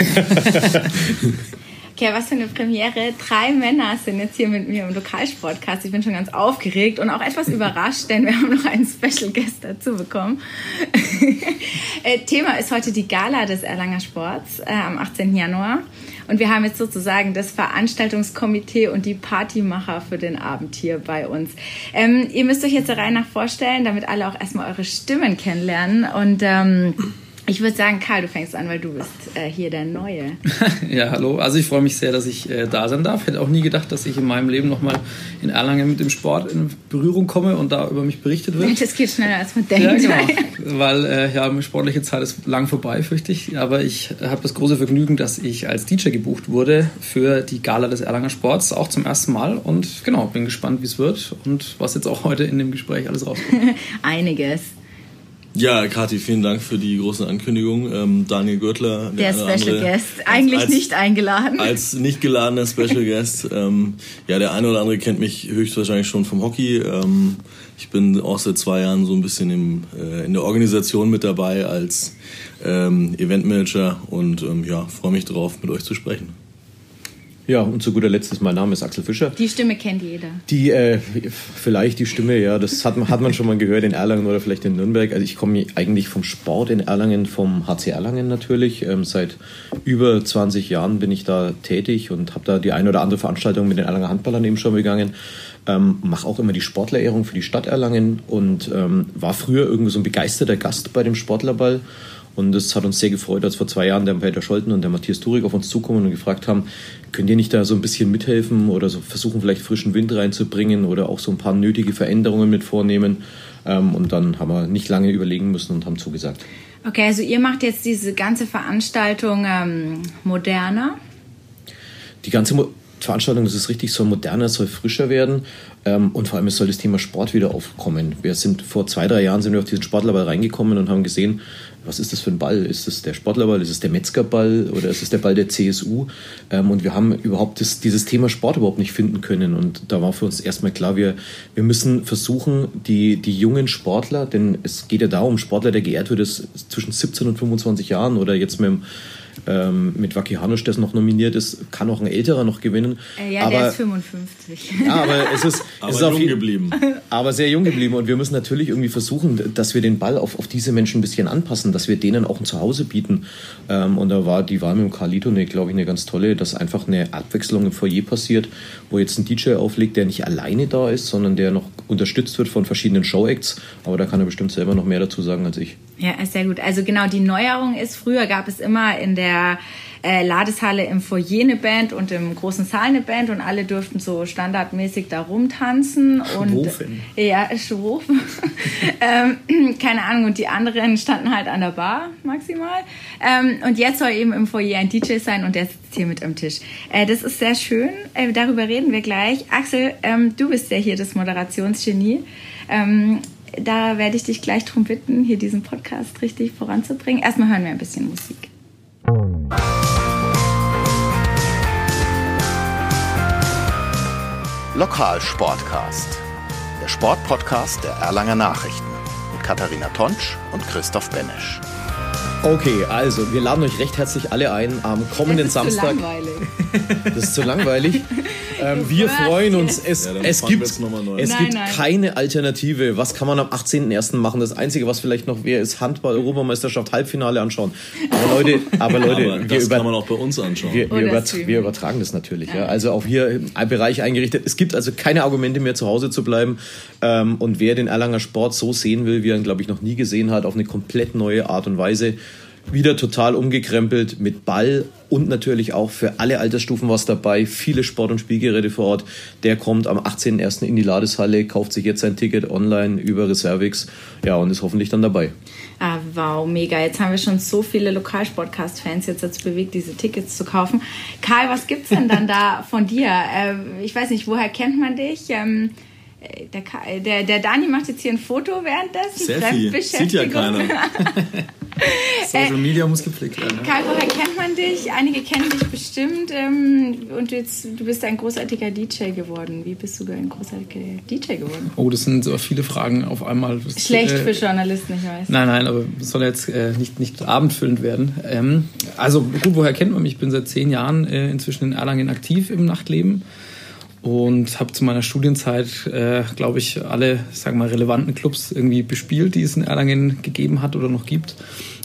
Okay, was für eine Premiere. Drei Männer sind jetzt hier mit mir im Lokalsportcast. Ich bin schon ganz aufgeregt und auch etwas überrascht, denn wir haben noch einen Special Guest dazu bekommen. Äh, Thema ist heute die Gala des Erlanger Sports äh, am 18. Januar. Und wir haben jetzt sozusagen das Veranstaltungskomitee und die Partymacher für den Abend hier bei uns. Ähm, ihr müsst euch jetzt der Reihe nach vorstellen, damit alle auch erstmal eure Stimmen kennenlernen. Und ähm, ich würde sagen, Karl, du fängst an, weil du bist äh, hier der Neue. ja, hallo. Also ich freue mich sehr, dass ich äh, da sein darf. Hätte auch nie gedacht, dass ich in meinem Leben nochmal in Erlangen mit dem Sport in Berührung komme und da über mich berichtet wird. Das geht schneller, als man denkt. Ja, genau. Weil äh, ja, meine sportliche Zeit ist lang vorbei, fürchte ich. Aber ich habe das große Vergnügen, dass ich als DJ gebucht wurde für die Gala des Erlanger Sports, auch zum ersten Mal. Und genau, bin gespannt, wie es wird und was jetzt auch heute in dem Gespräch alles rauskommt. Einiges. Ja, Kathi, vielen Dank für die große Ankündigung. Ähm, Daniel Gürtler, der, der Special andere, Guest, eigentlich als, nicht eingeladen. Als nicht geladener Special Guest. Ähm, ja, der eine oder andere kennt mich höchstwahrscheinlich schon vom Hockey. Ähm, ich bin auch seit zwei Jahren so ein bisschen im, äh, in der Organisation mit dabei als ähm, Eventmanager und ähm, ja, freue mich drauf, mit euch zu sprechen. Ja, und zu guter Letzt mein Name ist Axel Fischer. Die Stimme kennt jeder. Die, äh, vielleicht die Stimme, ja, das hat, hat man schon mal gehört in Erlangen oder vielleicht in Nürnberg. Also ich komme eigentlich vom Sport in Erlangen, vom HC Erlangen natürlich. Ähm, seit über 20 Jahren bin ich da tätig und habe da die eine oder andere Veranstaltung mit den Erlanger Handballern eben schon begangen. Ähm, mache auch immer die Sportlerehrung für die Stadt Erlangen und ähm, war früher irgendwie so ein begeisterter Gast bei dem Sportlerball und es hat uns sehr gefreut, als vor zwei Jahren der Peter Scholten und der Matthias Turig auf uns zukommen und gefragt haben, könnt ihr nicht da so ein bisschen mithelfen oder so versuchen, vielleicht frischen Wind reinzubringen oder auch so ein paar nötige Veränderungen mit vornehmen. Ähm, und dann haben wir nicht lange überlegen müssen und haben zugesagt. Okay, also ihr macht jetzt diese ganze Veranstaltung ähm, moderner? Die ganze Mo Veranstaltung, das ist richtig, soll moderner, soll frischer werden ähm, und vor allem es soll das Thema Sport wieder aufkommen. Wir sind vor zwei, drei Jahren sind wir auf diesen Sportlerball reingekommen und haben gesehen, was ist das für ein Ball? Ist es der Sportlerball, ist es der Metzgerball oder ist es der Ball der CSU? Ähm, und wir haben überhaupt das, dieses Thema Sport überhaupt nicht finden können. Und da war für uns erstmal klar, wir, wir müssen versuchen, die, die jungen Sportler, denn es geht ja darum, Sportler, der geehrt wird, ist zwischen 17 und 25 Jahren oder jetzt mit dem ähm, mit Waki Hanusch, der noch nominiert ist, kann auch ein älterer noch gewinnen. Äh, ja, aber, der ist 55. Ja, aber es ist, aber es ist jung geblieben. Aber sehr jung geblieben. Und wir müssen natürlich irgendwie versuchen, dass wir den Ball auf, auf diese Menschen ein bisschen anpassen, dass wir denen auch ein Zuhause bieten. Ähm, und da war die Wahl mit dem Carlito, eine, glaube ich, eine ganz tolle, dass einfach eine Abwechslung im Foyer passiert, wo jetzt ein DJ auflegt, der nicht alleine da ist, sondern der noch unterstützt wird von verschiedenen Show-Acts. Aber da kann er bestimmt selber noch mehr dazu sagen als ich. Ja, sehr gut. Also genau, die Neuerung ist, früher gab es immer in der äh, Ladeshalle im Foyer eine Band und im großen Saal eine Band und alle durften so standardmäßig da rumtanzen. Schwofen. Und, ja, schwofen. ähm, keine Ahnung, und die anderen standen halt an der Bar maximal. Ähm, und jetzt soll eben im Foyer ein DJ sein und der sitzt hier mit am Tisch. Äh, das ist sehr schön, äh, darüber reden wir gleich. Axel, ähm, du bist ja hier das Moderationsgenie. Da werde ich dich gleich darum bitten, hier diesen Podcast richtig voranzubringen. Erstmal hören wir ein bisschen Musik. Lokalsportcast, der Sportpodcast der Erlanger Nachrichten mit Katharina Tonsch und Christoph Benesch. Okay, also wir laden euch recht herzlich alle ein am kommenden das ist Samstag. Zu langweilig. Das ist zu langweilig. Ähm, wir freuen uns. Es, Ja, es gibt, es an. gibt Nein, nein. keine Alternative. Was kann man am 18.01. machen? Das Einzige, was vielleicht noch wäre, ist Handball-Europameisterschaft Halbfinale anschauen. Aber Leute, aber Leute, Aber wir, das über, kann man auch bei uns anschauen. wir, wir, Oder über, streamen. wir übertragen das natürlich. Ja. Also auch hier ein Bereich eingerichtet. Es gibt also keine Argumente mehr, zu Hause zu bleiben. Ähm, und wer den Erlanger Sport so sehen will, wie er ihn, glaube ich, noch nie gesehen hat, auf eine komplett neue Art und Weise, wieder total umgekrempelt mit Ball und natürlich auch für alle Altersstufen was dabei. Viele Sport- und Spielgeräte vor Ort. Der kommt am 18.01. in die Ladeshalle, kauft sich jetzt sein Ticket online über Reservix. Ja, und ist hoffentlich dann dabei. Ah, wow, mega. Jetzt haben wir schon so viele Lokalsportcast-Fans jetzt dazu bewegt, diese Tickets zu kaufen. Karl, was gibt's denn dann da von dir? Äh, ich weiß nicht, woher kennt man dich? Ähm, äh, der, Ka- der, der Dani macht jetzt hier ein Foto währenddessen. Selfie. Sieht ja keiner. Social Media muss gepflegt werden. Karl, woher kennt man dich? Einige kennen dich bestimmt. Ähm, und jetzt, du bist ein großartiger DJ geworden. Wie bist du ein großartiger DJ geworden? Oh, das sind so viele Fragen auf einmal. Das, Schlecht äh, für Journalisten, ich weiß. Nein, nein, aber es soll jetzt äh, nicht, nicht abendfüllend werden. Ähm, also gut, woher kennt man mich? Ich bin seit zehn Jahren äh, inzwischen in Erlangen aktiv im Nachtleben und habe zu meiner Studienzeit, äh, glaube ich, alle, sag mal, relevanten Clubs irgendwie bespielt, die es in Erlangen gegeben hat oder noch gibt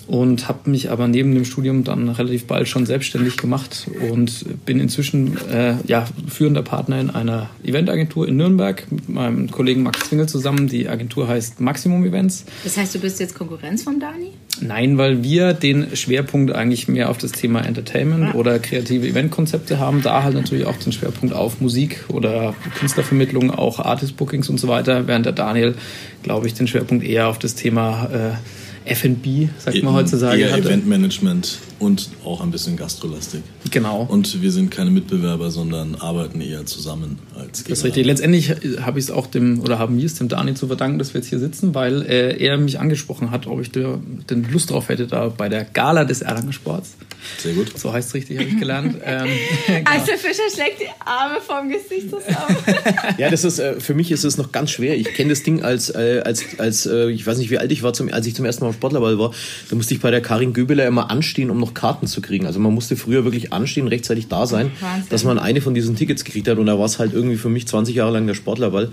und habe mich aber neben dem Studium dann relativ bald schon selbstständig gemacht und bin inzwischen äh, ja, führender Partner in einer Eventagentur in Nürnberg mit meinem Kollegen Max Zwingel zusammen. Die Agentur heißt Maximum Events. Das heißt, du bist jetzt Konkurrenz vom Dani? Nein, weil wir den Schwerpunkt eigentlich mehr auf das Thema Entertainment ah. oder kreative Eventkonzepte haben. Da halt natürlich auch den Schwerpunkt auf Musik oder Künstlervermittlung, auch Artist Bookings und so weiter, während der Daniel, glaube ich, den Schwerpunkt eher auf das Thema äh, F&B, sagt man heutzutage. Eher Eventmanagement und auch ein bisschen Gastrolastik. Genau. Und wir sind keine Mitbewerber, sondern arbeiten eher zusammen als. Das ist richtig. Letztendlich habe ich es auch dem, oder haben wir es dem Dani zu verdanken, dass wir jetzt hier sitzen, weil äh, er mich angesprochen hat, ob ich da, denn Lust drauf hätte, da bei der Gala des Erlanger Sports. Sehr gut. So heißt es richtig, habe ich gelernt. ähm, genau. Also Fischer schlägt die Arme vom Gesicht zusammen. ja, das ist, äh, für mich ist es noch ganz schwer. Ich kenne das Ding als, äh, als, als äh, ich weiß nicht, wie alt ich war, zum, als ich zum ersten Mal Sportlerball war, da musste ich bei der Karin Göbeler immer anstehen, um noch Karten zu kriegen. Also man musste früher wirklich anstehen, rechtzeitig da sein, Wahnsinn. dass man eine von diesen Tickets gekriegt hat. Und da war es halt irgendwie für mich 20 Jahre lang der Sportlerball.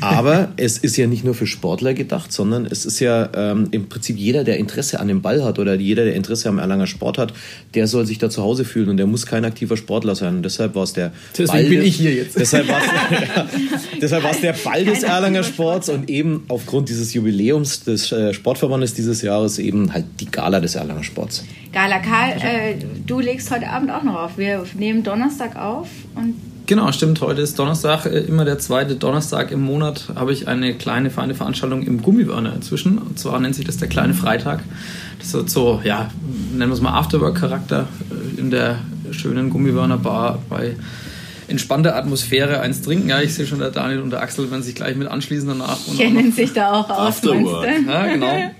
Aber es ist ja nicht nur für Sportler gedacht, sondern es ist ja ähm, im Prinzip jeder, der Interesse an dem Ball hat oder jeder, der Interesse am Erlanger Sport hat, der soll sich da zu Hause fühlen und der muss kein aktiver Sportler sein. Und deshalb war es der Deswegen Ball bin ich hier jetzt. Deshalb war es ja, der Ball des Erlanger Sports und eben aufgrund dieses Jubiläums des äh, Sportverbandes dieses Jahres eben halt die Gala des Erlanger Sports. Gala Karl, äh, du legst heute Abend auch noch auf. Wir nehmen Donnerstag auf und Genau, stimmt. Heute ist Donnerstag, äh, immer der zweite Donnerstag im Monat habe ich eine kleine, feine Veranstaltung im Gummibörner inzwischen. Und zwar nennt sich das der kleine Freitag. Das hat so, ja, nennen wir es mal Afterwork-Charakter äh, in der schönen Gummibörner Bar bei entspannter Atmosphäre eins trinken. Ja, ich sehe schon, der Daniel und der Axel werden sich gleich mit anschließen danach. Und Kennen sich da auch aus, Afterwork. Ja, genau.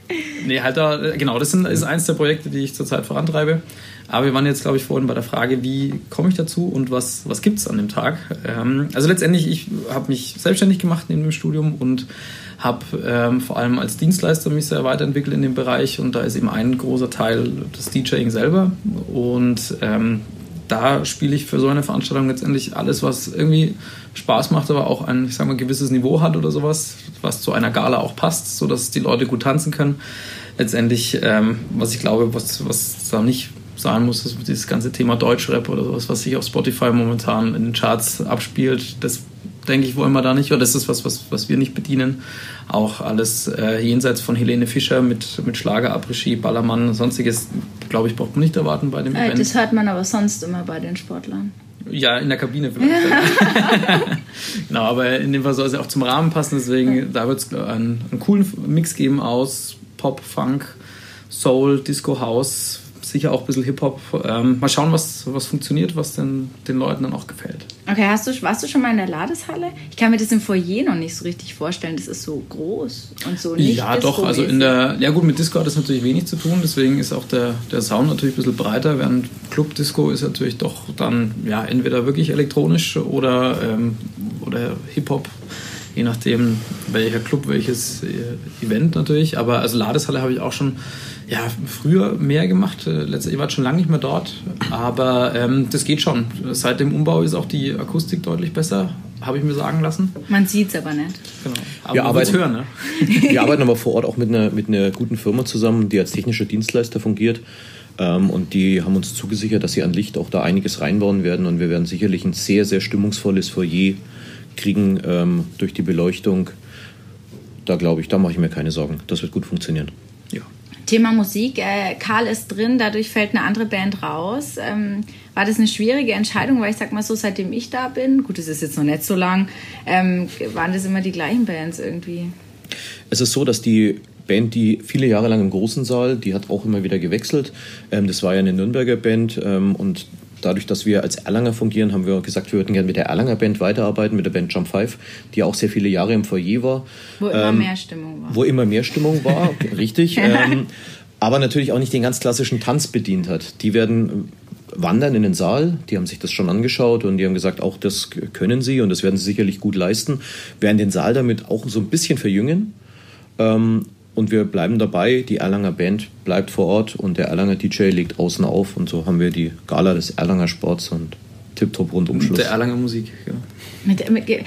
Nee, halt da, genau, das ist eins der Projekte, die ich zurzeit vorantreibe. Aber wir waren jetzt, glaube ich, vorhin bei der Frage, wie komme ich dazu und was, was gibt es an dem Tag? Ähm, also letztendlich, ich habe mich selbstständig gemacht neben dem Studium und habe ähm, vor allem als Dienstleister mich sehr weiterentwickelt in dem Bereich und da ist eben ein großer Teil das DJing selber und ähm, da spiele ich für so eine Veranstaltung letztendlich alles, was irgendwie Spaß macht, aber auch ein, ich sag mal, gewisses Niveau hat oder sowas, was zu einer Gala auch passt, sodass die Leute gut tanzen können. Letztendlich, ähm, was ich glaube, was, was da nicht sein muss, ist dieses ganze Thema Deutschrap oder sowas, was sich auf Spotify momentan in den Charts abspielt, das denke ich, wollen wir da nicht. Oder das ist was, was, was wir nicht bedienen. Auch alles äh, jenseits von Helene Fischer mit, mit Schlager, Abregie, Ballermann, sonstiges, glaube ich, braucht man nicht erwarten bei dem äh, Event. Das hört man aber sonst immer bei den Sportlern. Ja, in der Kabine vielleicht. genau, aber in dem Fall soll es ja auch zum Rahmen passen, deswegen ja. da wird es einen, einen coolen Mix geben aus Pop, Funk, Soul, Disco, House, sicher auch ein bisschen Hip-Hop. Ähm, mal schauen, was, was funktioniert, was den, den Leuten dann auch gefällt. Okay, hast du, warst du schon mal in der Ladeshalle? Ich kann mir das im Foyer noch nicht so richtig vorstellen. Das ist so groß und so nicht Ja, doch. Also in der, ja gut, mit Disco hat das natürlich wenig zu tun. Deswegen ist auch der, der Sound natürlich ein bisschen breiter. Während Club Disco ist natürlich doch dann ja entweder wirklich elektronisch oder, ähm, oder Hip-Hop je nachdem welcher Club, welches äh, Event natürlich. Aber also Ladeshalle habe ich auch schon ja, früher mehr gemacht. Äh, Letztendlich war schon lange nicht mehr dort, aber ähm, das geht schon. Seit dem Umbau ist auch die Akustik deutlich besser, habe ich mir sagen lassen. Man sieht es aber nicht. Genau. Aber wir, arbeiten, hören, ne? wir arbeiten aber vor Ort auch mit einer, mit einer guten Firma zusammen, die als technischer Dienstleister fungiert. Ähm, und die haben uns zugesichert, dass sie an Licht auch da einiges reinbauen werden. Und wir werden sicherlich ein sehr, sehr stimmungsvolles Foyer kriegen ähm, durch die Beleuchtung. Da glaube ich, da mache ich mir keine Sorgen. Das wird gut funktionieren. Ja. Thema Musik. Äh, Karl ist drin, dadurch fällt eine andere Band raus. Ähm, war das eine schwierige Entscheidung? Weil ich sag mal so, seitdem ich da bin, gut, es ist jetzt noch nicht so lang, ähm, waren das immer die gleichen Bands irgendwie? Es ist so, dass die Band, die viele Jahre lang im großen Saal, die hat auch immer wieder gewechselt. Ähm, das war ja eine Nürnberger Band ähm, und dadurch, dass wir als Erlanger fungieren, haben wir gesagt, wir würden gerne mit der Erlanger Band weiterarbeiten, mit der Band Jump 5, die auch sehr viele Jahre im Foyer war. Wo immer ähm, mehr Stimmung war. Wo immer mehr Stimmung war, richtig. ähm, aber natürlich auch nicht den ganz klassischen Tanz bedient hat. Die werden wandern in den Saal, die haben sich das schon angeschaut und die haben gesagt, auch das können sie und das werden sie sicherlich gut leisten, werden den Saal damit auch so ein bisschen verjüngen. Ähm, und wir bleiben dabei, die Erlanger Band bleibt vor Ort und der Erlanger DJ legt außen auf und so haben wir die Gala des Erlanger Sports und Tipptopp Rundumschluss. Der Erlanger Musik, ja. Mit, mit, äh,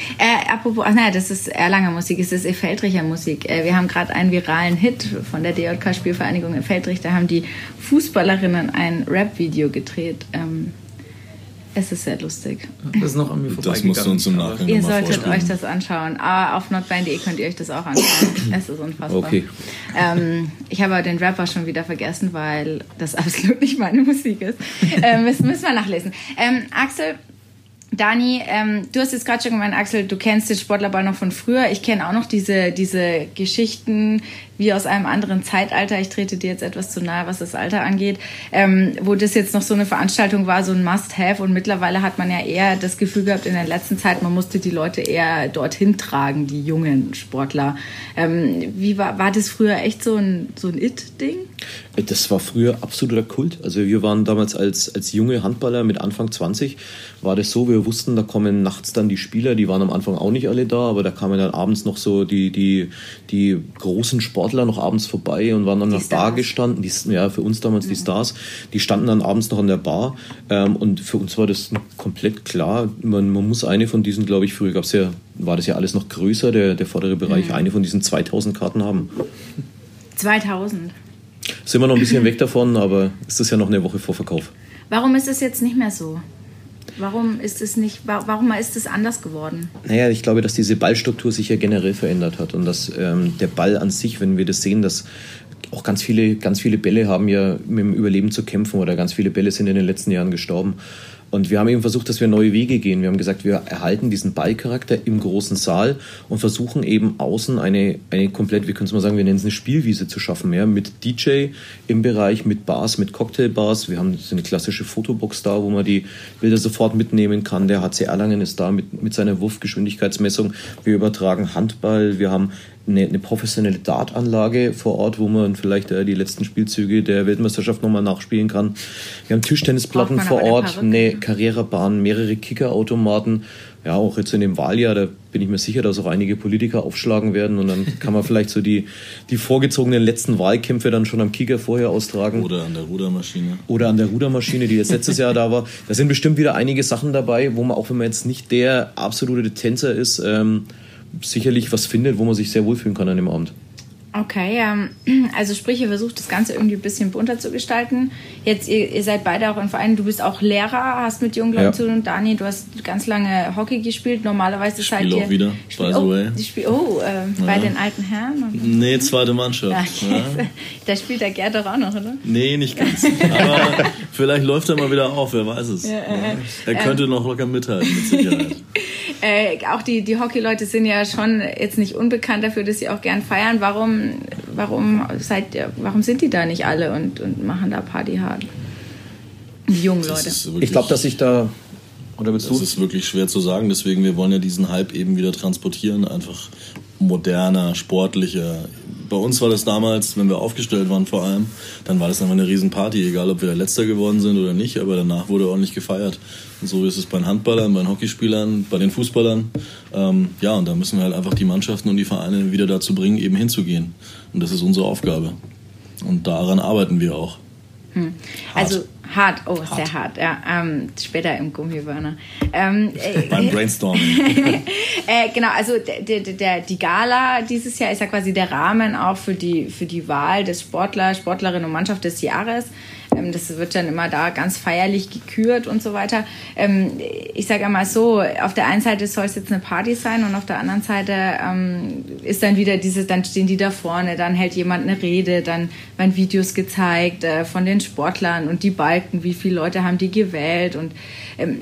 apropos, ach nein, das ist Erlanger Musik, es ist Feldricher Musik. Äh, wir haben gerade einen viralen Hit von der DJK Spielvereinigung in Feldrich. Da haben die Fußballerinnen ein Rap-Video gedreht. Ähm, es ist sehr lustig. Das ist noch an mir Das musst du uns im Nachhinein Ihr solltet vorspielen. euch das anschauen. Aber auf notband.de könnt ihr euch das auch anschauen. Es ist unfassbar. Okay. Ähm, ich habe aber den Rapper schon wieder vergessen, weil das absolut nicht meine Musik ist. Ähm, müssen, müssen wir nachlesen. Ähm, Axel, Dani, ähm, du hast jetzt gerade schon gemeint, Axel, du kennst den Sportlerball noch von früher. Ich kenne auch noch diese, diese Geschichten wie aus einem anderen Zeitalter. Ich trete dir jetzt etwas zu nahe, was das Alter angeht, ähm, wo das jetzt noch so eine Veranstaltung war, so ein Must-Have. Und mittlerweile hat man ja eher das Gefühl gehabt in der letzten Zeit, man musste die Leute eher dorthin tragen, die jungen Sportler. Ähm, wie war, war das früher echt so ein, so ein It-Ding? Das war früher absoluter Kult. Also wir waren damals als, als junge Handballer mit Anfang 20, war das so, wir wussten, da kommen nachts dann die Spieler, die waren am Anfang auch nicht alle da, aber da kamen dann abends noch so die, die, die großen Sportler noch abends vorbei und waren dann Die nach Bar gestanden, die, ja für uns damals die Stars, die standen dann abends noch an der Bar ähm, und für uns war das komplett klar, man, man muss eine von diesen, glaube ich, früher gab's ja, war das ja alles noch größer, der, der vordere Bereich, eine von diesen 2000 Karten haben. 2000. Sind wir noch ein bisschen weg davon, aber ist das ja noch eine Woche vor Verkauf. Warum ist es jetzt nicht mehr so? Warum ist es nicht, wa- warum ist es anders geworden? Naja, ich glaube, dass diese Ballstruktur sich ja generell verändert hat und dass ähm, der Ball an sich, wenn wir das sehen, dass auch ganz viele, ganz viele Bälle haben ja mit dem Überleben zu kämpfen oder ganz viele Bälle sind in den letzten Jahren gestorben. Und wir haben eben versucht, dass wir neue Wege gehen. Wir haben gesagt, wir erhalten diesen Ballcharakter im großen Saal und versuchen eben außen eine, eine komplett, wie können es mal sagen, wir nennen es eine Spielwiese zu schaffen, ja, mit DJ im Bereich, mit Bars, mit Cocktailbars. Wir haben so eine klassische Fotobox da, wo man die Bilder sofort mitnehmen kann. Der HC Erlangen ist da mit, mit seiner Wurfgeschwindigkeitsmessung. Wir übertragen Handball. Wir haben eine, eine professionelle Dartanlage vor Ort, wo man vielleicht äh, die letzten Spielzüge der Weltmeisterschaft nochmal nachspielen kann. Wir haben Tischtennisplatten vor Ort, eine ne? Karrierebahn, mehrere Kickerautomaten. Ja, auch jetzt in dem Wahljahr, da bin ich mir sicher, dass auch einige Politiker aufschlagen werden und dann kann man vielleicht so die, die vorgezogenen letzten Wahlkämpfe dann schon am Kicker vorher austragen. Oder an der Rudermaschine. Oder an der Rudermaschine, die jetzt letztes Jahr da war. Da sind bestimmt wieder einige Sachen dabei, wo man, auch wenn man jetzt nicht der absolute Tänzer ist, ähm, sicherlich was findet, wo man sich sehr wohlfühlen kann an dem Abend. Okay, ähm, also sprich, ihr versucht das Ganze irgendwie ein bisschen bunter zu gestalten. Jetzt, ihr, ihr seid beide auch im Verein, du bist auch Lehrer, hast mit jungen Leuten Ja. zu tun. Dani, du hast ganz lange Hockey gespielt. Normalerweise seid Spiel ihr... auch wieder, Spiel, by the oh, way. die Spiel, oh äh, bei den alten Herren? Nee, zweite Mannschaft. Ja, Ja. okay. Da spielt der Gerd doch auch noch, oder? Nee, nicht ganz. Aber vielleicht läuft er mal wieder auf, wer weiß es. Er könnte noch locker mithalten, mit Sicherheit. Äh, auch die, die Hockey-Leute sind ja schon jetzt nicht unbekannt dafür, dass sie auch gern feiern. Warum, warum, seid ihr, warum sind die da nicht alle und, und machen da Party hart? Die jungen Das Leute. Ich glaube, dass ich da. Oder willst das du? ist wirklich schwer zu sagen. Deswegen, wir wollen ja diesen Hype eben wieder transportieren. Einfach moderner, sportlicher. Bei uns war das damals, wenn wir aufgestellt waren vor allem, dann war das einfach eine Riesenparty, egal ob wir Letzter geworden sind oder nicht, aber danach wurde ordentlich gefeiert. Und so ist es bei den Handballern, bei den Hockeyspielern, bei den Fußballern. Ähm, ja, und da müssen wir halt einfach die Mannschaften und die Vereine wieder dazu bringen, eben hinzugehen. Und das ist unsere Aufgabe. Und daran arbeiten wir auch. Also hart, oh, sehr hart, ja. Ähm, später im Gummiburner. Ähm, äh, Beim Brainstorming. äh, genau, also der, der, die Gala dieses Jahr ist ja quasi der Rahmen auch für die, für die Wahl des Sportler, Sportlerin und Mannschaft des Jahres. Ähm, das wird dann immer da ganz feierlich gekürt und so weiter. Ähm, ich sage einmal so, auf der einen Seite soll es jetzt eine Party sein und auf der anderen Seite ähm, ist dann wieder dieses, dann stehen die da vorne, dann hält jemand eine Rede, dann werden Videos gezeigt äh, von den Sportlern und die Balken, wie viele Leute haben die gewählt und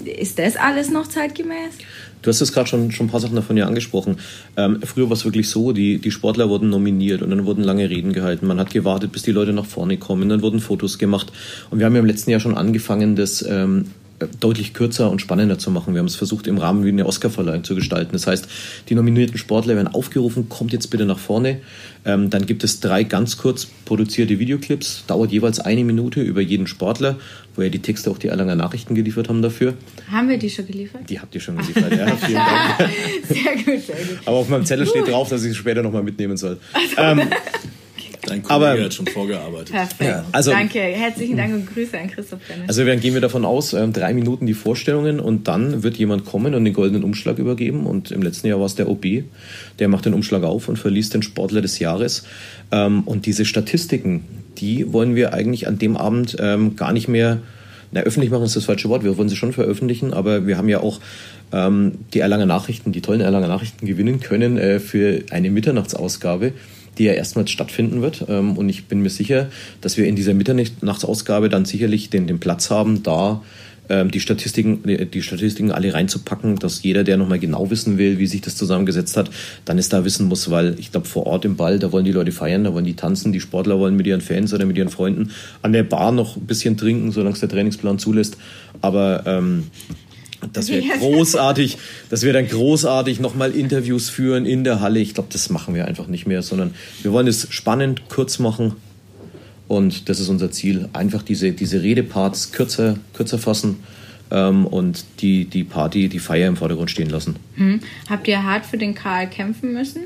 ist das alles noch zeitgemäß? Du hast es gerade schon, schon ein paar Sachen davon ja angesprochen. Ähm, früher war es wirklich so, die, die Sportler wurden nominiert und dann wurden lange Reden gehalten. Man hat gewartet, bis die Leute nach vorne kommen, dann wurden Fotos gemacht. Und wir haben ja im letzten Jahr schon angefangen, das ähm, deutlich kürzer und spannender zu machen. Wir haben es versucht, im Rahmen wie eine Oscarverleihung zu gestalten. Das heißt, die nominierten Sportler werden aufgerufen, kommt jetzt bitte nach vorne. Ähm, dann gibt es drei ganz kurz produzierte Videoclips, dauert jeweils eine Minute über jeden Sportler, wo ja die Texte auch die Erlanger Nachrichten geliefert haben dafür. Haben wir die schon geliefert? Die habt ihr schon geliefert, ja. Vielen Dank. sehr gut, sehr gut. Aber auf meinem Zettel steht drauf, dass ich es später nochmal mitnehmen soll. Also. Ähm, Dein Kollege aber, hat schon vorgearbeitet. Perfekt. Ja, also, Danke. Herzlichen Dank und Grüße an Christoph Dennis. Also dann gehen wir davon aus, ähm, drei Minuten die Vorstellungen und dann wird jemand kommen und den goldenen Umschlag übergeben. Und im letzten Jahr war es der OB. Der macht den Umschlag auf und verliest den Sportler des Jahres. Ähm, und diese Statistiken, die wollen wir eigentlich an dem Abend ähm, gar nicht mehr na, öffentlich machen ist das falsche Wort, wir wollen sie schon veröffentlichen, aber wir haben ja auch ähm, die Erlanger Nachrichten, die tollen Erlanger Nachrichten gewinnen können äh, für eine Mitternachtsausgabe die ja erstmals stattfinden wird. Ähm, und ich bin mir sicher, dass wir in dieser Mitternachtsausgabe dann sicherlich den, den Platz haben, da ähm, die Statistiken, die Statistiken alle reinzupacken, dass jeder, der nochmal genau wissen will, wie sich das zusammengesetzt hat, dann es da wissen muss, weil ich glaube, vor Ort im Ball, da wollen die Leute feiern, da wollen die tanzen, die Sportler wollen mit ihren Fans oder mit ihren Freunden an der Bar noch ein bisschen trinken, solange es der Trainingsplan zulässt. Aber ähm, dass wir großartig, dass wir dann großartig nochmal Interviews führen in der Halle. Ich glaube, das machen wir einfach nicht mehr, sondern wir wollen es spannend, kurz machen. Und das ist unser Ziel. Einfach diese, diese Redeparts kürzer, kürzer fassen ähm, und die, die Party, die Feier im Vordergrund stehen lassen. Hm. Habt ihr hart für den Karl kämpfen müssen?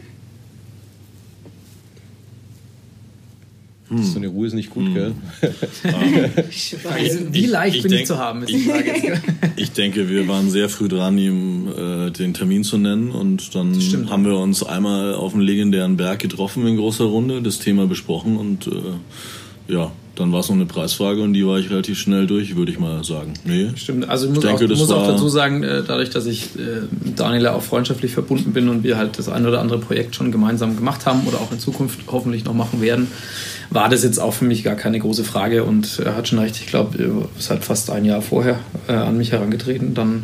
Hm. So eine Ruhe ist nicht gut, hm. gell? also, wie leicht ich, bin denk, ich zu haben? Ich, ich, denke, wir waren sehr früh dran, ihm äh, den Termin zu nennen und dann haben wir uns einmal auf dem legendären Berg getroffen in großer Runde, das Thema besprochen und äh, ja, dann war es noch eine Preisfrage und die war ich relativ schnell durch, würde ich mal sagen. Nee. Stimmt, also ich muss, ich denke, auch, muss auch, dazu sagen, äh, dadurch, dass ich äh, Daniel auch freundschaftlich verbunden bin und wir halt das ein oder andere Projekt schon gemeinsam gemacht haben oder auch in Zukunft hoffentlich noch machen werden, war das jetzt auch für mich gar keine große Frage und er hat schon recht, ich glaube, es hat fast ein Jahr vorher äh, an mich herangetreten, dann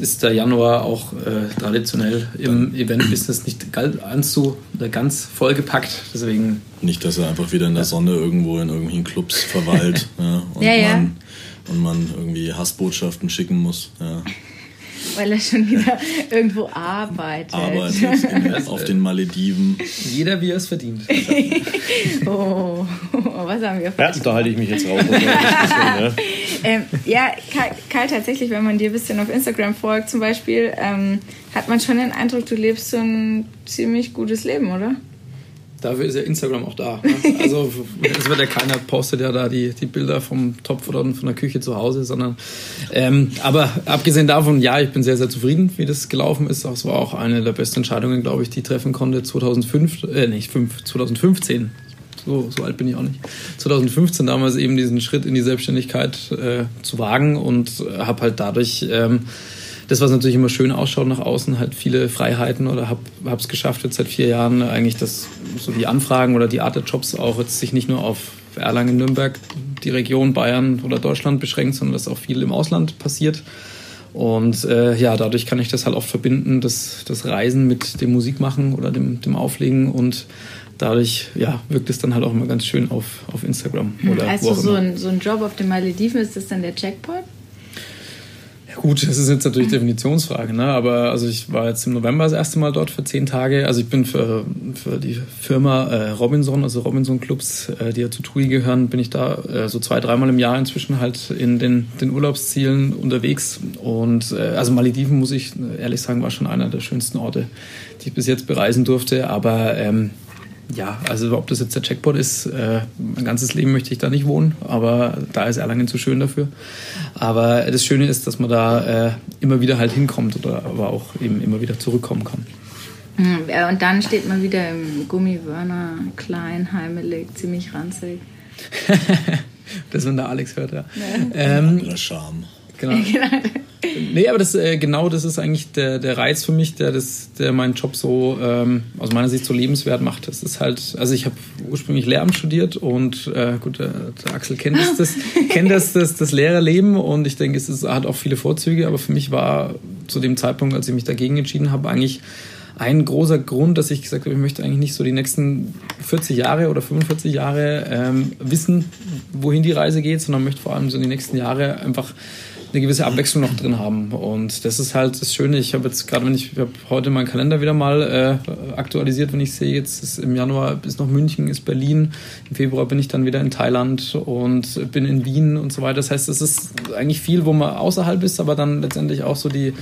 ist der Januar auch äh, traditionell im Event-Business nicht ganz so ganz vollgepackt. Deswegen. Nicht, dass er einfach wieder in der Sonne irgendwo in irgendwelchen Clubs verweilt ja, und, ja, ja. Man, und man irgendwie Hassbotschaften schicken muss. Ja. Weil er schon wieder irgendwo arbeitet. Arbeitet auf den Malediven. Jeder, wie er es verdient. oh, was haben wir Ja, da halte ich mich jetzt raus. ähm, ja, Karl, Karl, tatsächlich, wenn man dir ein bisschen auf Instagram folgt zum Beispiel, ähm, hat man schon den Eindruck, du lebst so ein ziemlich gutes Leben, oder? Dafür ist ja Instagram auch da. Ne? Also es wird ja keiner postet ja da die, die Bilder vom Topf oder von der Küche zu Hause, sondern ähm, aber abgesehen davon, ja, ich bin sehr, sehr zufrieden, wie das gelaufen ist. Es war auch eine der besten Entscheidungen, glaube ich, die ich treffen konnte 2005, äh, nicht 5, 2015. So, so alt bin ich auch nicht. 2015 damals eben diesen Schritt in die Selbstständigkeit äh, zu wagen und äh, habe halt dadurch ähm, das, was natürlich immer schön ausschaut nach außen, halt viele Freiheiten oder habe es geschafft jetzt seit vier Jahren eigentlich, dass so die Anfragen oder die Art der Jobs auch jetzt sich nicht nur auf Erlangen, Nürnberg, die Region Bayern oder Deutschland beschränkt, sondern dass auch viel im Ausland passiert. Und äh, ja, dadurch kann ich das halt auch verbinden, das, das Reisen mit dem Musikmachen oder dem, dem Auflegen und dadurch ja, wirkt es dann halt auch immer ganz schön auf, auf Instagram. Oder also so ein, so ein Job auf den Malediven, ist das dann der Jackpot? Gut, das ist jetzt natürlich Definitionsfrage, ne? aber also ich war jetzt im November das erste Mal dort für zehn Tage. Also ich bin für, für die Firma äh, Robinson, also Robinson Clubs, äh, die ja zu TUI gehören, bin ich da äh, so zwei, dreimal im Jahr inzwischen halt in den, den Urlaubszielen unterwegs. Und äh, also Malediven, muss ich ehrlich sagen, war schon einer der schönsten Orte, die ich bis jetzt bereisen durfte. Aber ähm, ja, also ob das jetzt der Checkpot ist, äh, mein ganzes Leben möchte ich da nicht wohnen, aber da ist Erlangen zu schön dafür. Aber das Schöne ist, dass man da äh, immer wieder halt hinkommt oder aber auch eben immer wieder zurückkommen kann. Hm, und dann steht man wieder im Gummiwörner, klein, heimelig, ziemlich ranzig. das, wenn der Alex hört, ja. ja. Ähm, Charme. Genau. genau. Nee, aber das, äh, genau das ist eigentlich der, der Reiz für mich, der, das, der meinen Job so ähm, aus meiner Sicht so lebenswert macht. Das ist halt, also ich habe ursprünglich Lehramt studiert und äh, gut, der, der Axel kennt das, das, kennt das, das, das Lehrerleben und ich denke, es ist, hat auch viele Vorzüge, aber für mich war zu dem Zeitpunkt, als ich mich dagegen entschieden habe, eigentlich ein großer Grund, dass ich gesagt habe, ich möchte eigentlich nicht so die nächsten 40 Jahre oder 45 Jahre ähm, wissen, wohin die Reise geht, sondern möchte vor allem so die nächsten Jahre einfach eine gewisse Abwechslung noch drin haben. Und das ist halt das Schöne. Ich habe jetzt gerade, wenn ich, ich habe heute meinen Kalender wieder mal äh, aktualisiert, wenn ich sehe, jetzt ist im Januar ist noch München, ist Berlin, im Februar bin ich dann wieder in Thailand und bin in Wien und so weiter. Das heißt, es ist eigentlich viel, wo man außerhalb ist, aber dann letztendlich auch so die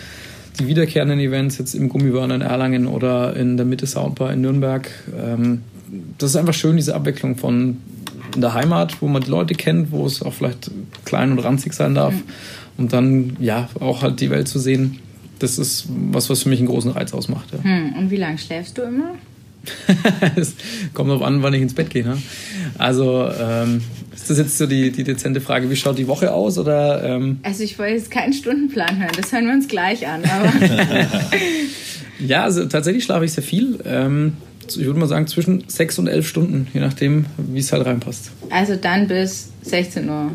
die wiederkehrenden Events jetzt im Gummiwörner in Erlangen oder in der Mitte Soundbar in Nürnberg. Ähm, das ist einfach schön, diese Abwechslung von in der Heimat, wo man die Leute kennt, wo es auch vielleicht klein und ranzig sein darf. Mhm. Und dann, ja, auch halt die Welt zu sehen. Das ist was, was für mich einen großen Reiz ausmacht. Ja. Hm. Und wie lange schläfst du immer? es kommt darauf an, wann ich ins Bett gehe. Ne? Also ähm, ist das jetzt so die, die dezente Frage, wie schaut die Woche aus? Oder, ähm? Also ich wollte jetzt keinen Stundenplan hören, das hören wir uns gleich an. ja, also tatsächlich schlafe ich sehr viel. Ähm, ich würde mal sagen zwischen sechs und elf Stunden, je nachdem, wie es halt reinpasst. Also dann bis 16 Uhr.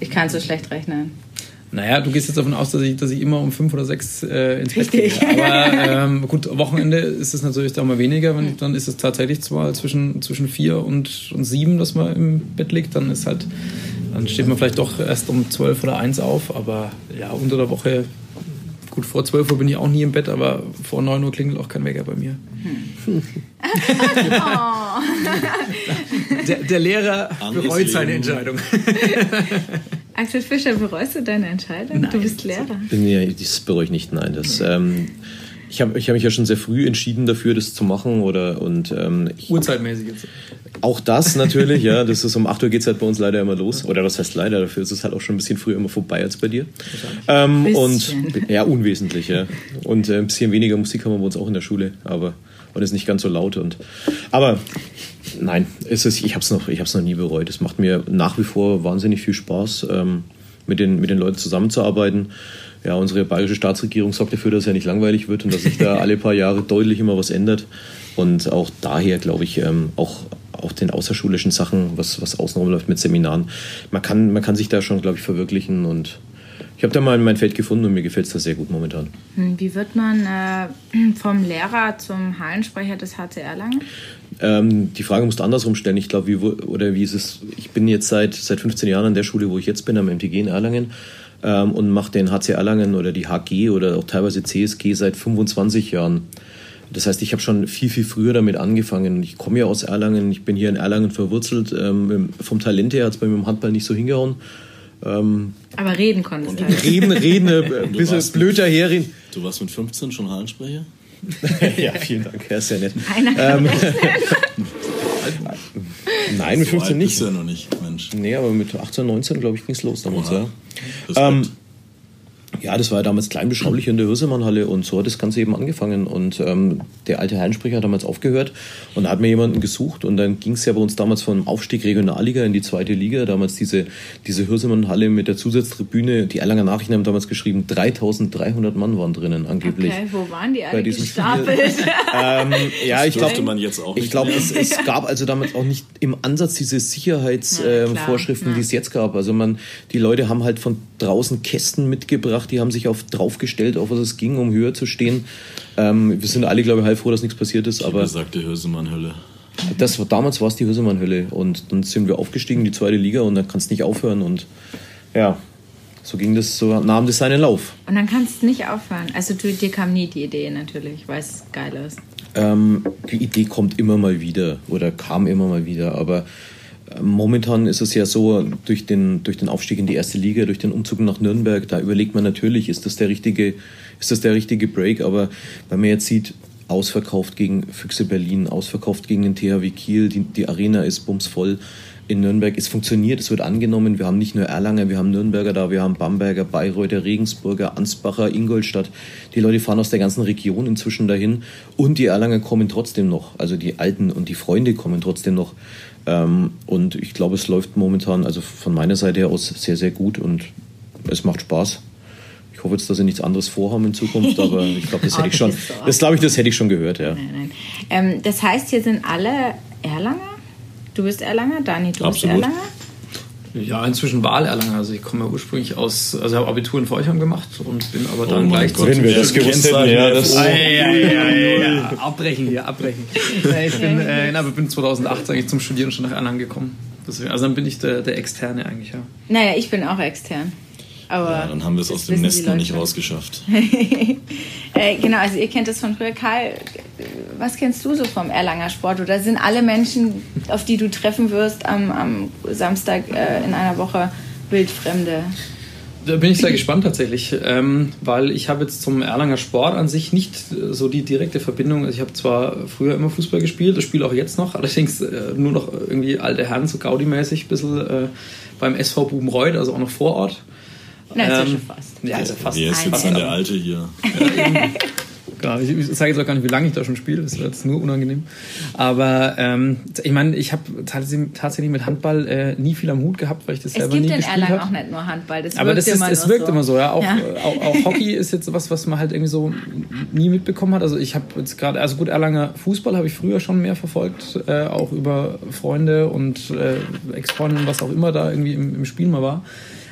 Ich kann so schlecht rechnen. Naja, du gehst jetzt davon aus, dass ich, dass ich immer um fünf oder sechs äh, ins Bett gehe. Aber ähm, gut, Wochenende ist es natürlich da mal weniger. Wenn, dann ist es tatsächlich zwar zwischen, zwischen vier und, und sieben, dass man im Bett liegt. Dann ist halt, dann steht man vielleicht doch erst um zwölf oder eins auf. Aber ja, unter der Woche, gut, vor zwölf Uhr bin ich auch nie im Bett, aber vor neun Uhr klingelt auch kein Wecker bei mir. Hm. oh. der, der Lehrer bereut seine Entscheidung. Axel Fischer, bereust du deine Entscheidung? Nein, du bist Lehrer. Nee, das bereue ich nicht, nein. Das, ähm, ich habe ich hab mich ja schon sehr früh entschieden dafür, das zu machen. Oder, und, ähm, ich, Uhrzeitmäßig jetzt. Auch das natürlich, ja. Das ist um 8 Uhr geht es halt bei uns leider immer los. Oder was heißt leider, dafür ist es halt auch schon ein bisschen früher immer vorbei als bei dir. Ähm, und ja, unwesentlich, ja. Und äh, ein bisschen weniger Musik haben wir bei uns auch in der Schule, aber und ist nicht ganz so laut. Und, aber nein, es ist, ich habe es noch, noch nie bereut. Es macht mir nach wie vor wahnsinnig viel Spaß, ähm, mit, den, mit den Leuten zusammenzuarbeiten. Ja, unsere bayerische Staatsregierung sorgt dafür, dass es ja nicht langweilig wird und dass sich da alle paar Jahre deutlich immer was ändert. Und auch daher glaube ich, ähm, auch, auch den außerschulischen Sachen, was, was außenrum läuft mit Seminaren, man kann, man kann sich da schon, glaube ich, verwirklichen und ich habe da mal mein Feld gefunden und mir gefällt es da sehr gut momentan. Hm, wie wird man äh, vom Lehrer zum Hallensprecher des HCR Langen? Ähm, die Frage musst du andersrum stellen. Ich glaube, wie, oder wie ist es? Ich bin jetzt seit, seit 15 Jahren an der Schule, wo ich jetzt bin, am MTG in Erlangen ähm, und mache den HC Erlangen oder die HG oder auch teilweise CSG seit 25 Jahren. Das heißt, ich habe schon viel, viel früher damit angefangen. Ich komme ja aus Erlangen, ich bin hier in Erlangen verwurzelt. Ähm, vom Talent her hat es bei mir im Handball nicht so hingehauen. Ähm, Aber reden konntest du halt. Reden, reden, ein bisschen blöd daherreden. Du warst mit 15 schon Hallensprecher? ja, vielen Dank, er ist ja nett. Einer ähm, Nein, mit 15 nicht. Bist du ja noch nicht, Mensch. Nee, aber mit 18, 19, glaube ich, ging es los damals, ja. Ähm, ja, das war ja damals klein beschaulich in der Hürsemann-Halle und so hat das Ganze eben angefangen. Und ähm, der alte Hallensprecher hat damals aufgehört und da hat mir jemanden gesucht und dann ging es ja bei uns damals vom Aufstieg Regionalliga in die zweite Liga. Damals diese, diese Hürsemann-Halle mit der Zusatztribüne. Die Erlanger Nachrichten haben damals geschrieben, 3300 Mann waren drinnen angeblich. Okay, wo waren die alle gestapelt? ähm, ja, ich glaube, man jetzt auch Ich glaube, es, es, gab also damals auch nicht im Ansatz diese Sicherheitsvorschriften, ja, äh, die es jetzt gab. Also man, die Leute haben halt von draußen Kästen mitgebracht die haben sich auf draufgestellt, auf was es ging, um höher zu stehen. Ähm, wir sind alle, glaube ich, heilfroh, dass nichts passiert ist. Aber gesagt, die Hösemann-Hölle. Das, damals war es die Hösemann-Hölle. Und dann sind wir aufgestiegen in die zweite Liga und dann kannst du nicht aufhören. Und ja, so ging das, so nahm das seinen Lauf. Und dann kannst du nicht aufhören. Also du, dir kam nie die Idee natürlich, weil es geil ist. Ähm, die Idee kommt immer mal wieder oder kam immer mal wieder, aber Momentan ist es ja so, durch den, durch den Aufstieg in die erste Liga, durch den Umzug nach Nürnberg, da überlegt man natürlich, ist das der richtige, ist das der richtige Break? Aber wenn man jetzt sieht, ausverkauft gegen Füchse Berlin, ausverkauft gegen den THW Kiel, die, die Arena ist bumsvoll in Nürnberg. Es funktioniert, es wird angenommen. Wir haben nicht nur Erlanger, wir haben Nürnberger da, wir haben Bamberger, Bayreuther, Regensburger, Ansbacher, Ingolstadt. Die Leute fahren aus der ganzen Region inzwischen dahin und die Erlanger kommen trotzdem noch. Also die Alten und die Freunde kommen trotzdem noch. Ähm, und ich glaube, es läuft momentan, also von meiner Seite aus, sehr, sehr gut und es macht Spaß. Ich hoffe jetzt, dass sie nichts anderes vorhaben in Zukunft, aber ich glaube, das hätte ich schon. Das glaube ich, das hätte ich schon gehört, ja. Nein, nein. Ähm, das heißt, hier sind alle Erlanger? Du bist Erlanger, Dani, du Absolut. bist Erlanger? Ja, inzwischen Wahlerlanger. Also ich komme ja ursprünglich aus, also habe Abitur in Forchheim gemacht und bin aber dann oh gleich Gott, Wenn wir das gewusst hätten, ja, das... Oh, ja, ja, ja, abbrechen hier, abbrechen. ich bin, äh, na, bin 2008 eigentlich zum Studieren schon nach Erlangen gekommen. Deswegen, also dann bin ich der, der Externe eigentlich, ja. Naja, ich bin auch extern. Aber Ja, dann haben wir es aus dem Nest noch nicht rausgeschafft. Äh, genau, also ihr kennt das von früher. Karl, was kennst du so vom Erlanger Sport? Oder sind alle Menschen, auf die du treffen wirst am, am Samstag äh, in einer Woche, wildfremde? Da bin ich sehr gespannt tatsächlich, ähm, weil ich habe jetzt zum Erlanger Sport an sich nicht äh, so die direkte Verbindung. Also ich habe zwar früher immer Fußball gespielt, das spiele auch jetzt noch, allerdings äh, nur noch irgendwie alte Herren, so Gaudi-mäßig, ein bisschen äh, beim SV Bubenreuth, also auch noch vor Ort. Na, ist ja Ähm, schon fast. Ja, also fast. Wer ist jetzt dann der Alte hier? Genau, ich, ich sage jetzt auch gar nicht, wie lange ich da schon spiele, das wäre jetzt nur unangenehm. Aber ähm, ich meine, ich habe tatsächlich, mit Handball äh, nie viel am Hut gehabt, weil ich das Es selber gibt nie in gespielt Erlangen habe. auch nicht nur Handball. Das Aber wirkt das ist, immer es wirkt immer so, ja. Auch, Ja. äh, auch, auch Hockey ist jetzt was, was man halt irgendwie so nie mitbekommen hat. Also ich habe jetzt gerade, also gut, Erlanger Fußball habe ich früher schon mehr verfolgt, äh, auch über Freunde und äh, Ex-Freundinnen, was auch immer da irgendwie im, im Spiel mal war.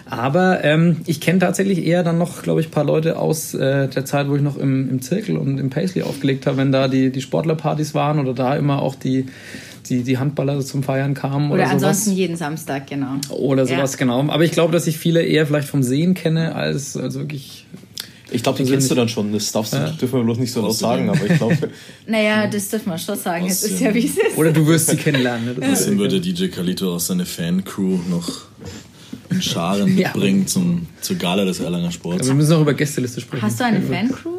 Aber ähm, ich kenne tatsächlich eher dann noch, glaube ich, ein paar Leute aus äh, der Zeit, wo ich noch im, im Zirkel und im Paisley aufgelegt habe, wenn da die, die Sportlerpartys waren oder da immer auch die, die, die Handballer zum Feiern kamen oder, Oder ansonsten sowas. jeden Samstag, genau. Oder sowas, Ja. genau. Aber ich glaube, dass ich viele eher vielleicht vom Sehen kenne, als, als wirklich. Ich glaube, den kennst du dann schon. Das darfst du, dürfen wir bloß nicht so laut sagen, aber ich glaube. Naja, das dürfen wir schon sagen. Es Aus ist ja, wie es ist. Oder du wirst sie kennenlernen. Ne? Das ist Außerdem wird der DJ Kalito auch seine Fancrew noch in Scharen Ja. mitbringen zum, zur Gala des Erlanger Sports. wir müssen auch über Gästeliste sprechen. Hast du eine Fancrew?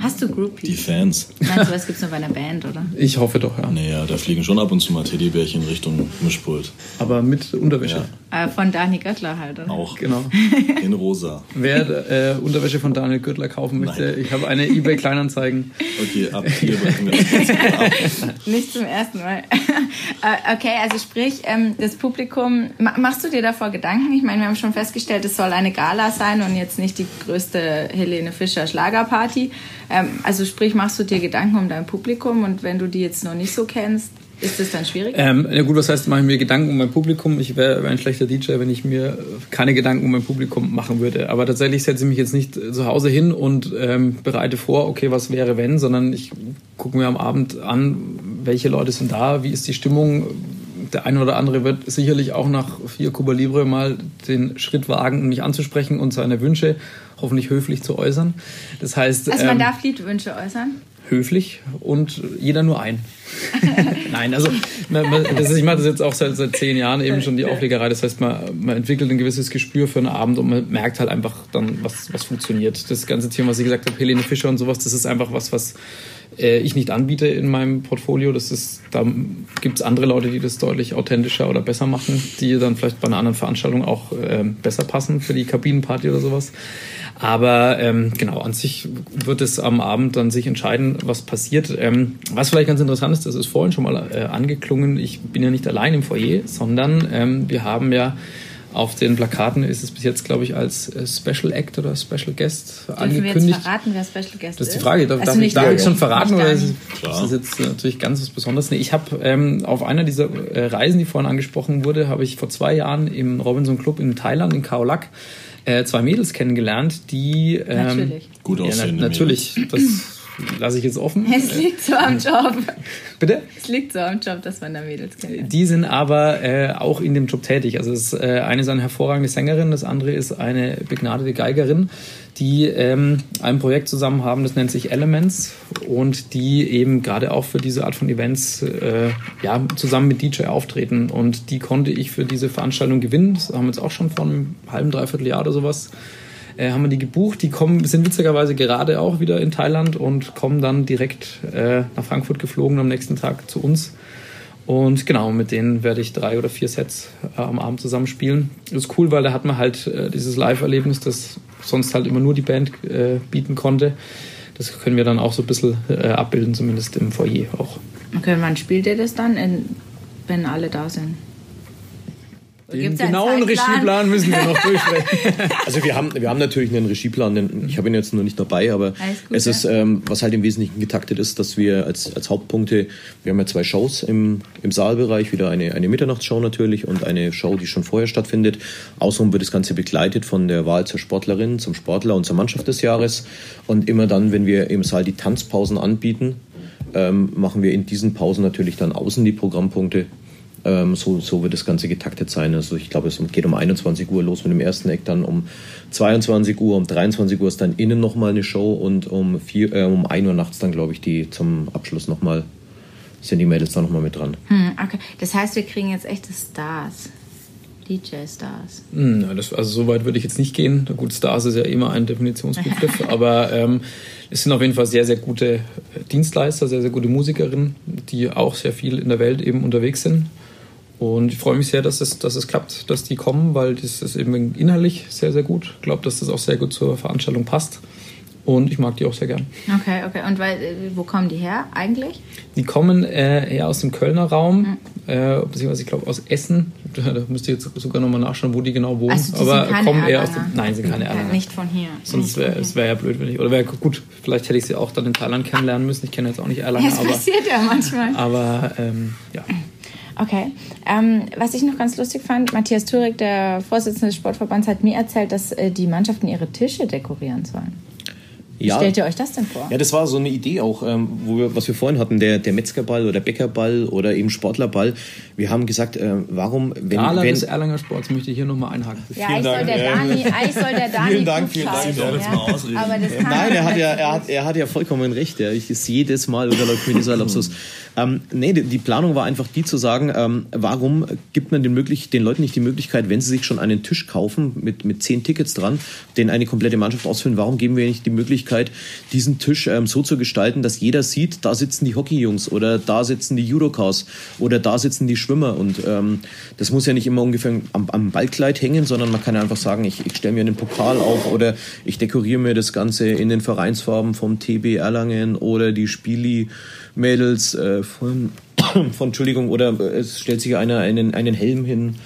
Hast du Die Groupies? Fans. Nein, sowas gibt es nur bei einer Band, oder? Ich hoffe doch, ja. Naja, da fliegen schon ab und zu mal Teddybärchen Richtung Mischpult. Aber mit Unterwäsche. Ja. Äh, von Dani Göttler halt, oder? Auch Genau. in rosa. Wer äh, Unterwäsche von Daniel Gürtler kaufen möchte, Nein. ich habe eine eBay Kleinanzeigen. Okay, ab hier brechen wir das ab. Nicht zum ersten Mal. Äh, okay, also sprich, ähm, das Publikum, ma- machst du dir davor Gedanken? Ich meine, wir haben schon festgestellt, es soll eine Gala sein und jetzt nicht die größte Helene Fischer Schlagerparty. Ähm, also sprich, machst du dir Gedanken um dein Publikum und wenn du die jetzt noch nicht so kennst, ist das dann schwierig? Ähm, ja gut, was heißt, mache ich mir Gedanken um mein Publikum? Ich wäre wär ein schlechter DJ, wenn ich mir keine Gedanken um mein Publikum machen würde. Aber tatsächlich setze ich mich jetzt nicht zu Hause hin und ähm, bereite vor, okay, was wäre wenn, sondern ich gucke mir am Abend an, welche Leute sind da, wie ist die Stimmung. Der eine oder andere wird sicherlich auch nach vier Cuba Libre mal den Schritt wagen, mich anzusprechen und seine Wünsche hoffentlich höflich zu äußern. Das heißt, Also man ähm, darf Liedwünsche äußern? höflich und jeder nur ein. Nein, also das ist, ich mache das jetzt auch seit, seit zehn Jahren eben schon die Auflegerei. Das heißt, man, man entwickelt ein gewisses Gespür für einen Abend und man merkt halt einfach dann, was, was funktioniert. Das ganze Thema, was ich gesagt habe, Helene Fischer und sowas, das ist einfach was, was äh, ich nicht anbiete in meinem Portfolio. Das ist, da gibt es andere Leute, die das deutlich authentischer oder besser machen, die dann vielleicht bei einer anderen Veranstaltung auch ähm, besser passen für die Kabinenparty oder sowas. Aber ähm, genau, an sich wird es am Abend dann sich entscheiden, was passiert. Ähm, was vielleicht ganz interessant ist, das ist vorhin schon mal äh, angeklungen, ich bin ja nicht allein im Foyer, sondern ähm, wir haben ja auf den Plakaten ist es bis jetzt, glaube ich, als äh, Special Act oder Special Guest Dürfen wir jetzt angekündigt. verraten, wer Special Guest ist? Das ist die Frage. Darf, Also darf, ich, du. ich schon verraten Nicht oder ist, Klar. ist das jetzt äh, natürlich ganz was Besonderes? Nee, ich habe ähm, auf einer dieser äh, Reisen, die vorhin angesprochen wurde, habe ich vor zwei Jahren im Robinson Club in Thailand, in Khao Lak, äh, zwei Mädels kennengelernt, die... Ähm, Natürlich. Gut ja, na, natürlich, das lasse ich jetzt offen. Es liegt so am Job. Bitte? Es liegt so am Job, dass man da Mädels kennt. Die sind aber äh, auch in dem Job tätig. Also das, äh, eine ist eine hervorragende Sängerin, das andere ist eine begnadete Geigerin, die ähm, ein Projekt zusammen haben, das nennt sich Elements und die eben gerade auch für diese Art von Events äh, ja, zusammen mit DJ auftreten. Und die konnte ich für diese Veranstaltung gewinnen. Das haben wir jetzt auch schon vor einem halben, dreiviertel Jahr oder sowas äh, haben wir die gebucht. Die kommen, sind witzigerweise gerade auch wieder in Thailand und kommen dann direkt äh, nach Frankfurt geflogen am nächsten Tag zu uns. Und genau, mit denen werde ich drei oder vier Sets äh, am Abend zusammen spielen. Das ist cool, weil da hat man halt äh, dieses Live-Erlebnis, das sonst halt immer nur die Band äh, bieten konnte. Das können wir dann auch so ein bisschen äh, abbilden, zumindest im Foyer auch. Okay, wann spielt ihr das dann, in, wenn alle da sind? Den genauen? Regieplan müssen wir noch durchsprechen. Also wir haben, wir haben natürlich einen Regieplan, den, ich habe ihn jetzt nur nicht dabei, aber gut, es ist, ähm, was halt im Wesentlichen getaktet ist, dass wir als, als Hauptpunkte, wir haben ja zwei Shows im, im Saalbereich, wieder eine, eine Mitternachtsshow natürlich und eine Show, die schon vorher stattfindet. Außerdem wird das Ganze begleitet von der Wahl zur Sportlerin, zum Sportler und zur Mannschaft des Jahres. Und immer dann, wenn wir im Saal die Tanzpausen anbieten, ähm, machen wir in diesen Pausen natürlich dann außen die Programmpunkte. Ähm, so, so wird das Ganze getaktet sein. Also ich glaube, es geht um 21 Uhr los mit dem ersten Eck, dann um 22 Uhr, um 23 Uhr ist dann innen nochmal eine Show und um, vier, äh, um 1 Uhr nachts dann, glaube ich, die zum Abschluss nochmal, sind die Mädels da nochmal mit dran. Hm, okay. Das heißt, wir kriegen jetzt echte Stars. DJ-Stars. Hm, ja, das, also so weit würde ich jetzt nicht gehen. Gut, Stars ist ja immer ein Definitionsbegriff, aber ähm, es sind auf jeden Fall sehr, sehr gute Dienstleister, sehr, sehr gute Musikerinnen, die auch sehr viel in der Welt eben unterwegs sind. Und ich freue mich sehr, dass es, dass es klappt, dass die kommen, weil das ist eben inhaltlich sehr, sehr gut. Ich glaube, dass das auch sehr gut zur Veranstaltung passt. Und ich mag die auch sehr gern. Okay, okay. Und weil, äh, wo kommen die her eigentlich? Die kommen äh, eher aus dem Kölner Raum, mhm. äh, beziehungsweise ich glaube aus Essen. Da müsst ihr jetzt sogar nochmal nachschauen, wo die genau wohnen. Also Aber kommen eher aus dem. Nein, sie sind keine Erlanger. Nicht von hier. Sonst wäre es wär ja blöd, wenn ich. Oder wäre gut, vielleicht hätte ich sie auch dann in Thailand kennenlernen müssen. Ich kenne jetzt auch nicht Erlanger. Das aber, passiert ja manchmal. Aber ähm, ja. Okay. Ähm, was ich noch ganz lustig fand, Matthias Thürig, der Vorsitzende des Sportverbands, hat mir erzählt, dass äh, die Mannschaften ihre Tische dekorieren sollen. Wie Ja. stellt ihr euch das denn vor? Ja, das war so eine Idee auch, ähm, wo wir, was wir vorhin hatten, der, der Metzgerball oder Bäckerball oder eben Sportlerball. Wir haben gesagt, äh, warum, wenn, Gala wenn des Erlanger Sports möchte ich hier nochmal einhaken. Ja, eigentlich soll, der Dani, eigentlich soll der Dani Vielen Dank, vielen Dank. Ich darf jetzt mal ausreden. Aber das kann Nein, er hat ja, er hat, er hat ja vollkommen recht. Ja. Ich ist jedes Mal oder läuft mir dieser Lapsus. Ähm, nee, die, Planung war einfach die zu sagen, ähm, warum gibt man den, möglich, den Leuten nicht die Möglichkeit, wenn sie sich schon einen Tisch kaufen mit, mit zehn Tickets dran, den eine komplette Mannschaft ausfüllen, warum geben wir nicht die Möglichkeit, diesen Tisch ähm, so zu gestalten, dass jeder sieht, da sitzen die Hockeyjungs oder da sitzen die Judocars oder da sitzen die Schwimmer und ähm, das muss ja nicht immer ungefähr am, am Ballkleid hängen, sondern man kann ja einfach sagen, ich, ich stelle mir einen Pokal auf oder ich dekoriere mir das Ganze in den Vereinsfarben vom TB Erlangen oder die Spieli-Mädels äh, von, von, Entschuldigung, oder äh, es stellt sich einer einen, einen Helm hin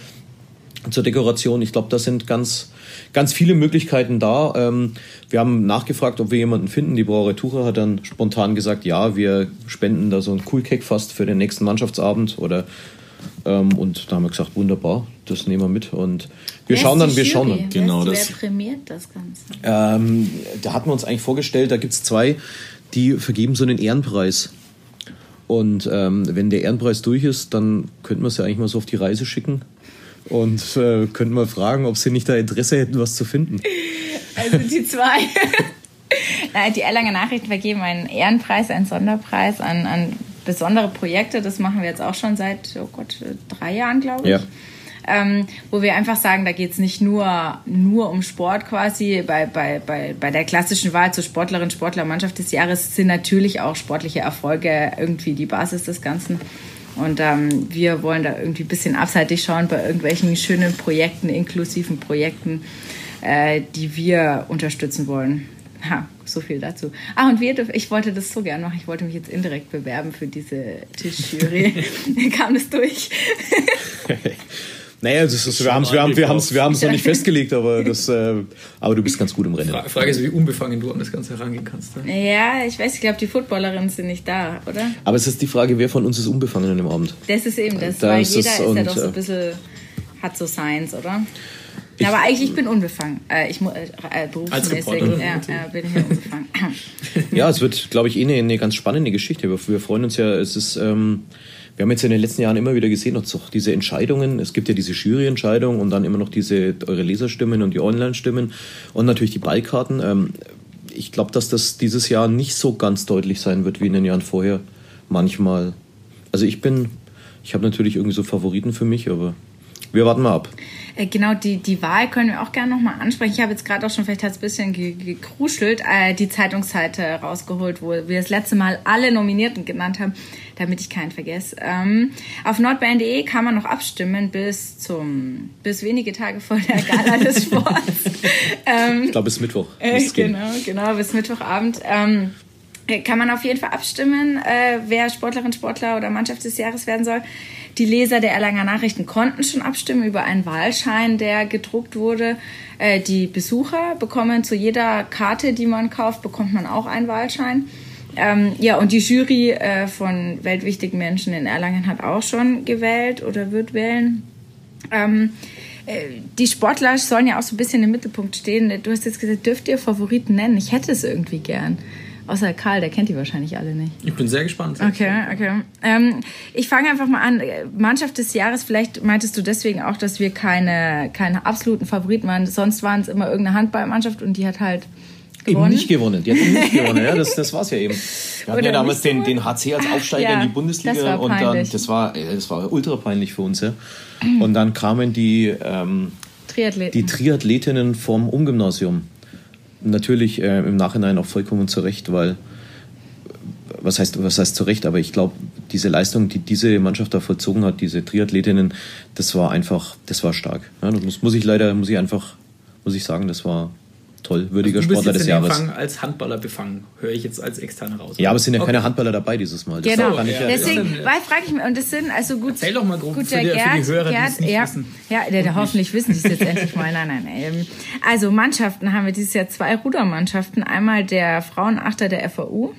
zur Dekoration. Ich glaube, da sind ganz, ganz viele Möglichkeiten da. Ähm, wir haben nachgefragt, ob wir jemanden finden. Die Brauerei Tucher hat dann spontan gesagt, ja, wir spenden da so ein Cool-Cake fast für den nächsten Mannschaftsabend oder ähm, und da haben wir gesagt, wunderbar, das nehmen wir mit und wir Wer schauen dann, wir schauen dann. Genau, Wer, das- wer prämiert das Ganze? Ähm, da hatten wir uns eigentlich vorgestellt, da gibt es zwei, die vergeben so einen Ehrenpreis. Und ähm, wenn der Ehrenpreis durch ist, dann könnten wir sie eigentlich mal so auf die Reise schicken und äh, könnten mal fragen, ob sie nicht da Interesse hätten, was zu finden. Also die zwei. Nein, die Erlanger Nachrichten vergeben einen Ehrenpreis, einen Sonderpreis an, an besondere Projekte. Das machen wir jetzt auch schon seit, oh Gott, drei Jahren, glaube ich. Ja. Ähm, wo wir einfach sagen, da geht es nicht nur, nur um Sport quasi. Bei, bei, bei, bei der klassischen Wahl zur Sportlerin, Sportler, Mannschaft des Jahres sind natürlich auch sportliche Erfolge irgendwie die Basis des Ganzen. Und ähm, wir wollen da irgendwie ein bisschen abseitig schauen bei irgendwelchen schönen Projekten, inklusiven Projekten, äh, die wir unterstützen wollen. Ha, so viel dazu. Ah, und wir, ich wollte das so gern machen. Ich wollte mich jetzt indirekt bewerben für diese Tischjury. Kam das durch? Naja, das ist, wir haben es wir haben, wir haben's, wir haben's noch nicht festgelegt, aber, das, äh, aber du bist ganz gut im Rennen. Fra- Frage ist, wie unbefangen du an das Ganze herangehen kannst. Ne? ja, ich weiß, ich glaube, die Footballerinnen sind nicht da, oder? Aber es ist die Frage, wer von uns ist unbefangen an dem Abend? Das ist eben das, Da weil ist jeder ist ja doch so äh, ein bisschen, hat so Science, oder? aber eigentlich, ich bin unbefangen. Äh, ich äh, äh, berufsmäßig Reporterin, ja, äh, bin ich ja unbefangen. Ja, es wird, glaube ich, eh eine, eine ganz spannende Geschichte. Wir, wir freuen uns ja, es ist, ähm, wir haben jetzt in den letzten Jahren immer wieder gesehen, auch diese Entscheidungen, es gibt ja diese Juryentscheidung und dann immer noch diese eure Leserstimmen und die Online-Stimmen und natürlich die Ballkarten. Ähm, ich glaube, dass das dieses Jahr nicht so ganz deutlich sein wird wie in den Jahren vorher. Manchmal. Also ich bin, ich habe natürlich irgendwie so Favoriten für mich, aber wir warten mal ab. Äh, Genau, die, die Wahl können wir auch gerne nochmal ansprechen. Ich habe jetzt gerade auch schon, vielleicht hat es ein bisschen ge- gekruschelt, äh, die Zeitungsseite rausgeholt, wo wir das letzte Mal alle Nominierten genannt haben, damit ich keinen vergesse. Ähm, auf nordbayern.de kann man noch abstimmen bis zum, bis wenige Tage vor der Gala des Sports. ähm, Ich glaube, bis Mittwoch. äh, müsst's gehen. genau, genau, bis Mittwochabend. Ähm, kann man auf jeden Fall abstimmen, äh, wer Sportlerin, Sportler oder Mannschaft des Jahres werden soll. Die Leser der Erlanger Nachrichten konnten schon abstimmen über einen Wahlschein, der gedruckt wurde. Äh, die Besucher bekommen zu jeder Karte, die man kauft, bekommt man auch einen Wahlschein. Ähm, ja, und die Jury äh, von weltwichtigen Menschen in Erlangen hat auch schon gewählt oder wird wählen. Ähm, äh, die Sportler sollen ja auch so ein bisschen im Mittelpunkt stehen. Du hast jetzt gesagt, dürft ihr Favoriten nennen? Ich hätte es irgendwie gern. Außer Karl, der kennt die wahrscheinlich alle nicht. Ich bin sehr gespannt. Okay, okay. Ähm, ich fange einfach mal an. Mannschaft des Jahres, vielleicht meintest du deswegen auch, dass wir keine, keine absoluten Favoriten waren. Sonst waren es immer irgendeine Handballmannschaft und die hat halt gewonnen. Eben nicht gewonnen. Die hat eben nicht gewonnen, ja, das, das war's ja eben. Wir hatten ja damals den, den HC als Aufsteiger Ja, in die Bundesliga das war und dann, das war, äh, das war ultra peinlich für uns, ja. Und dann kamen die, ähm, Triathleten. die Triathletinnen vom Umgymnasium. Natürlich äh, im Nachhinein auch vollkommen zurecht, weil was heißt, was heißt zurecht, aber ich glaube, diese Leistung, die diese Mannschaft da vollzogen hat, diese Triathletinnen, das war einfach, das war stark. Ja, das muss, muss ich leider, muss ich einfach, muss ich sagen, das war toll, würdiger Also du bist Sportler jetzt des in Jahres. Fang als Handballer befangen, höre ich jetzt als Externe raus. Ja, aber es sind ja Okay. keine Handballer dabei dieses Mal. Das Genau, kann ich ja, deswegen, Ja. weil frage ich mich, und das sind also gut. Erzähl doch mal grob gut, für der die- für die Gerd, Hörer, die Gerd, es nicht ja, wissen. Ja, der, der hoffentlich wissen die es jetzt endlich mal. Nein, nein, nein. Ähm, Also Mannschaften haben wir dieses Jahr zwei Rudermannschaften. Einmal der Frauenachter der FAU,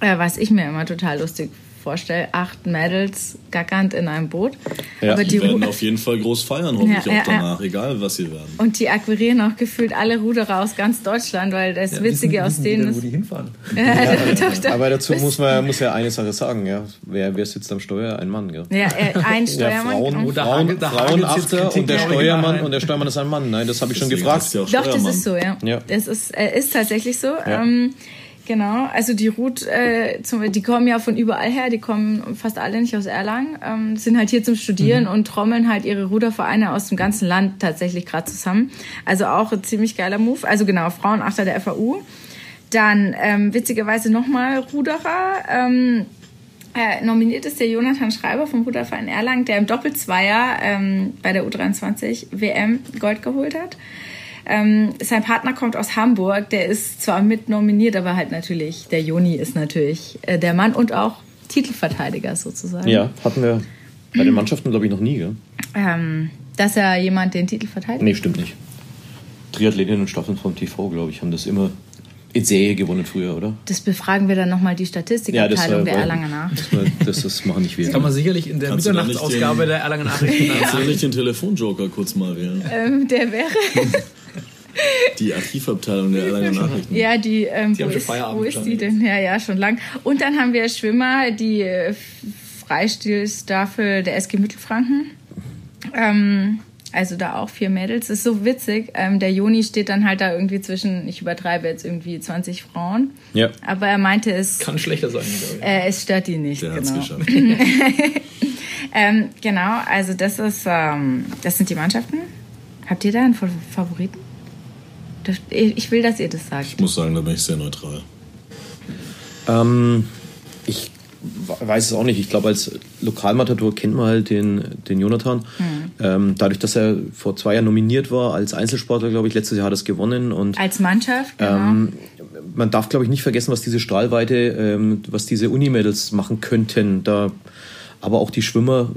äh, was ich mir immer total lustig vorstelle. Acht Mädels gackernd in einem Boot. Ja. Aber Die die, werden Ru- auf jeden Fall groß feiern, hoffentlich Ja, ja, auch danach, egal was sie werden. und die akquirieren auch gefühlt alle Ruderer aus ganz Deutschland, weil das Ja, Witzige wissen- aus wissen denen denn, ist. wo die hinfahren. Doch, doch. aber dazu muss man muss ja eine Sache sagen, ja. Wer, wer sitzt am Steuer? Ein Mann, gell? Ja, äh, ein Ja, Steuermann. Frauen, Oh, da Frauen, Kritik und der Steuermann und der Steuermann ist ein Mann. Nein, das habe ich schon Deswegen gefragt. ist ja auch Doch, das ist so, ja. Ja. Das ist, äh, ist tatsächlich so. Ja. Ähm, genau, also die Ruth, äh, zum, die kommen ja von überall her, die kommen fast alle nicht aus Erlangen, ähm, sind halt hier zum Studieren und trommeln halt ihre Rudervereine aus dem ganzen Land tatsächlich gerade zusammen. Also auch ein ziemlich geiler Move. Also genau, Frauenachter der FAU. Dann ähm, witzigerweise nochmal Ruderer. Ähm, äh, nominiert ist der Jonathan Schreiber vom Ruderverein Erlangen, der im Doppelzweier ähm, bei der U23 WM Gold geholt hat. Ähm, sein Partner kommt aus Hamburg, der ist zwar mit nominiert, aber halt natürlich, der Joni ist natürlich äh, der Mann und auch Titelverteidiger sozusagen. Ja, hatten wir bei den Mannschaften, glaube ich, noch nie, gell? Ähm, dass er jemand den Titel verteidigt. Nee, stimmt nicht. Triathletinnen und Staffeln vom TV, glaube ich, haben das immer in Serie gewonnen früher, oder? Das befragen wir dann nochmal die Statistikabteilung äh, der Erlanger nach. Das, das, das machen nicht wir. Kann man sicherlich in der Mitternachtsausgabe der Erlangen Nachrichten Kannst du nicht den Telefonjoker kurz mal wählen? Ähm, der wäre, Die Archivabteilung der Erlanger Nachrichten. ja, die, ähm, Die wo, haben schon ist, wo ist die denn? Ja, ja, schon lang. Und dann haben wir Schwimmer, die äh, Freistilstaffel der SG Mittelfranken. Ähm, also da auch vier Mädels. Das ist so witzig. Ähm, der Joni steht dann halt da irgendwie zwischen, ich übertreibe jetzt irgendwie 20 Frauen. Ja. Aber er meinte, es, Kann schlechter sein, glaube ich. äh, es stört ihn nicht. Der genau. geschafft. Ähm, genau, also das ist, ähm, das sind die Mannschaften. Habt ihr da einen Fa- Favoriten? Ich will, dass ihr das sagt. Ich muss sagen, da bin ich sehr neutral. Ähm, ich weiß es auch nicht. Ich glaube, als Lokalmatador kennt man halt den, den Jonathan. Ähm, dadurch, dass er vor zwei Jahren nominiert war als Einzelsportler, glaube ich, letztes Jahr hat er es gewonnen. Und Als Mannschaft, genau. ähm, man darf, glaube ich, nicht vergessen, was diese Strahlweite, ähm, was diese Unimädels machen könnten. Da, aber auch die Schwimmer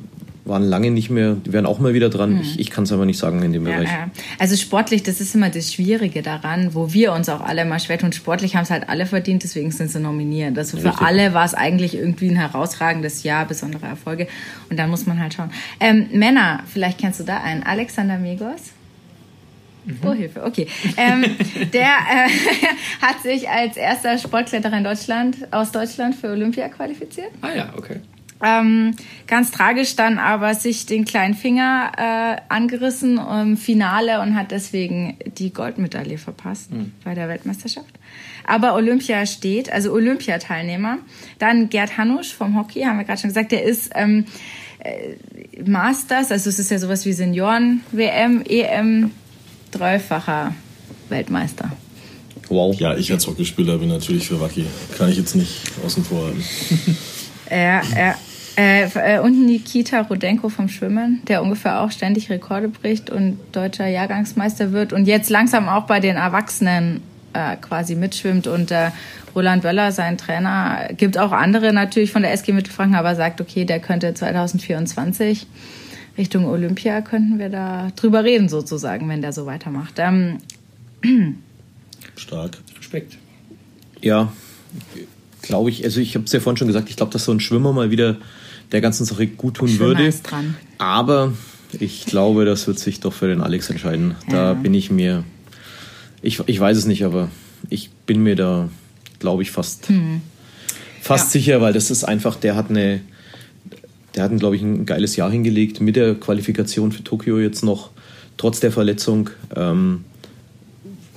waren lange nicht mehr, die wären auch mal wieder dran. Ich, ich kann es aber nicht sagen in dem Ja, Bereich. ja. Also sportlich, das ist immer das Schwierige daran, wo wir uns auch alle mal schwer tun. Sportlich haben es halt alle verdient, deswegen sind sie nominiert. Also für Richtig. alle war es eigentlich irgendwie ein herausragendes Jahr, besondere Erfolge. Und dann muss man halt schauen. Ähm, Männer, vielleicht kennst du da einen. Alexander Megos. Oh, Hilfe, okay. Ähm, der äh, hat sich als erster Sportkletterer in Deutschland, aus Deutschland für Olympia qualifiziert. Ah ja, okay. Ähm, ganz tragisch dann aber sich den kleinen Finger äh, angerissen im Finale und hat deswegen die Goldmedaille verpasst bei der Weltmeisterschaft. Aber Olympia steht, also Olympiateilnehmer. Dann Gerd Hanusch vom Hockey, haben wir gerade schon gesagt, der ist ähm, äh, Masters, also es ist ja sowas wie Senioren-WM, EM, dreifacher Weltmeister. Wow. Ja, ich als Hockeyspieler bin natürlich für Wacky. Kann ich jetzt nicht außen vor halten. Ja, ja. Äh, äh, und Nikita Rudenko vom Schwimmen, der ungefähr auch ständig Rekorde bricht und deutscher Jahrgangsmeister wird und jetzt langsam auch bei den Erwachsenen äh, quasi mitschwimmt. Und äh, Roland Böller, sein Trainer, gibt auch andere natürlich von der SG Mittelfranken, aber sagt, okay, der könnte 2024 Richtung Olympia, könnten wir da drüber reden sozusagen, wenn der so weitermacht. Ähm, Stark. Respekt. Ja, glaube ich. Also ich habe es ja vorhin schon gesagt, ich glaube, dass so ein Schwimmer mal wieder der ganzen Sache gut tun würde. Aber ich glaube, das wird sich doch für den Alex entscheiden. Da Ja. bin ich mir, ich, ich weiß es nicht, aber ich bin mir da glaube ich, fast, fast Ja. sicher, weil das ist einfach, der hat eine, der hat, glaube ich, ein geiles Jahr hingelegt mit der Qualifikation für Tokio jetzt noch, trotz der Verletzung. Ähm,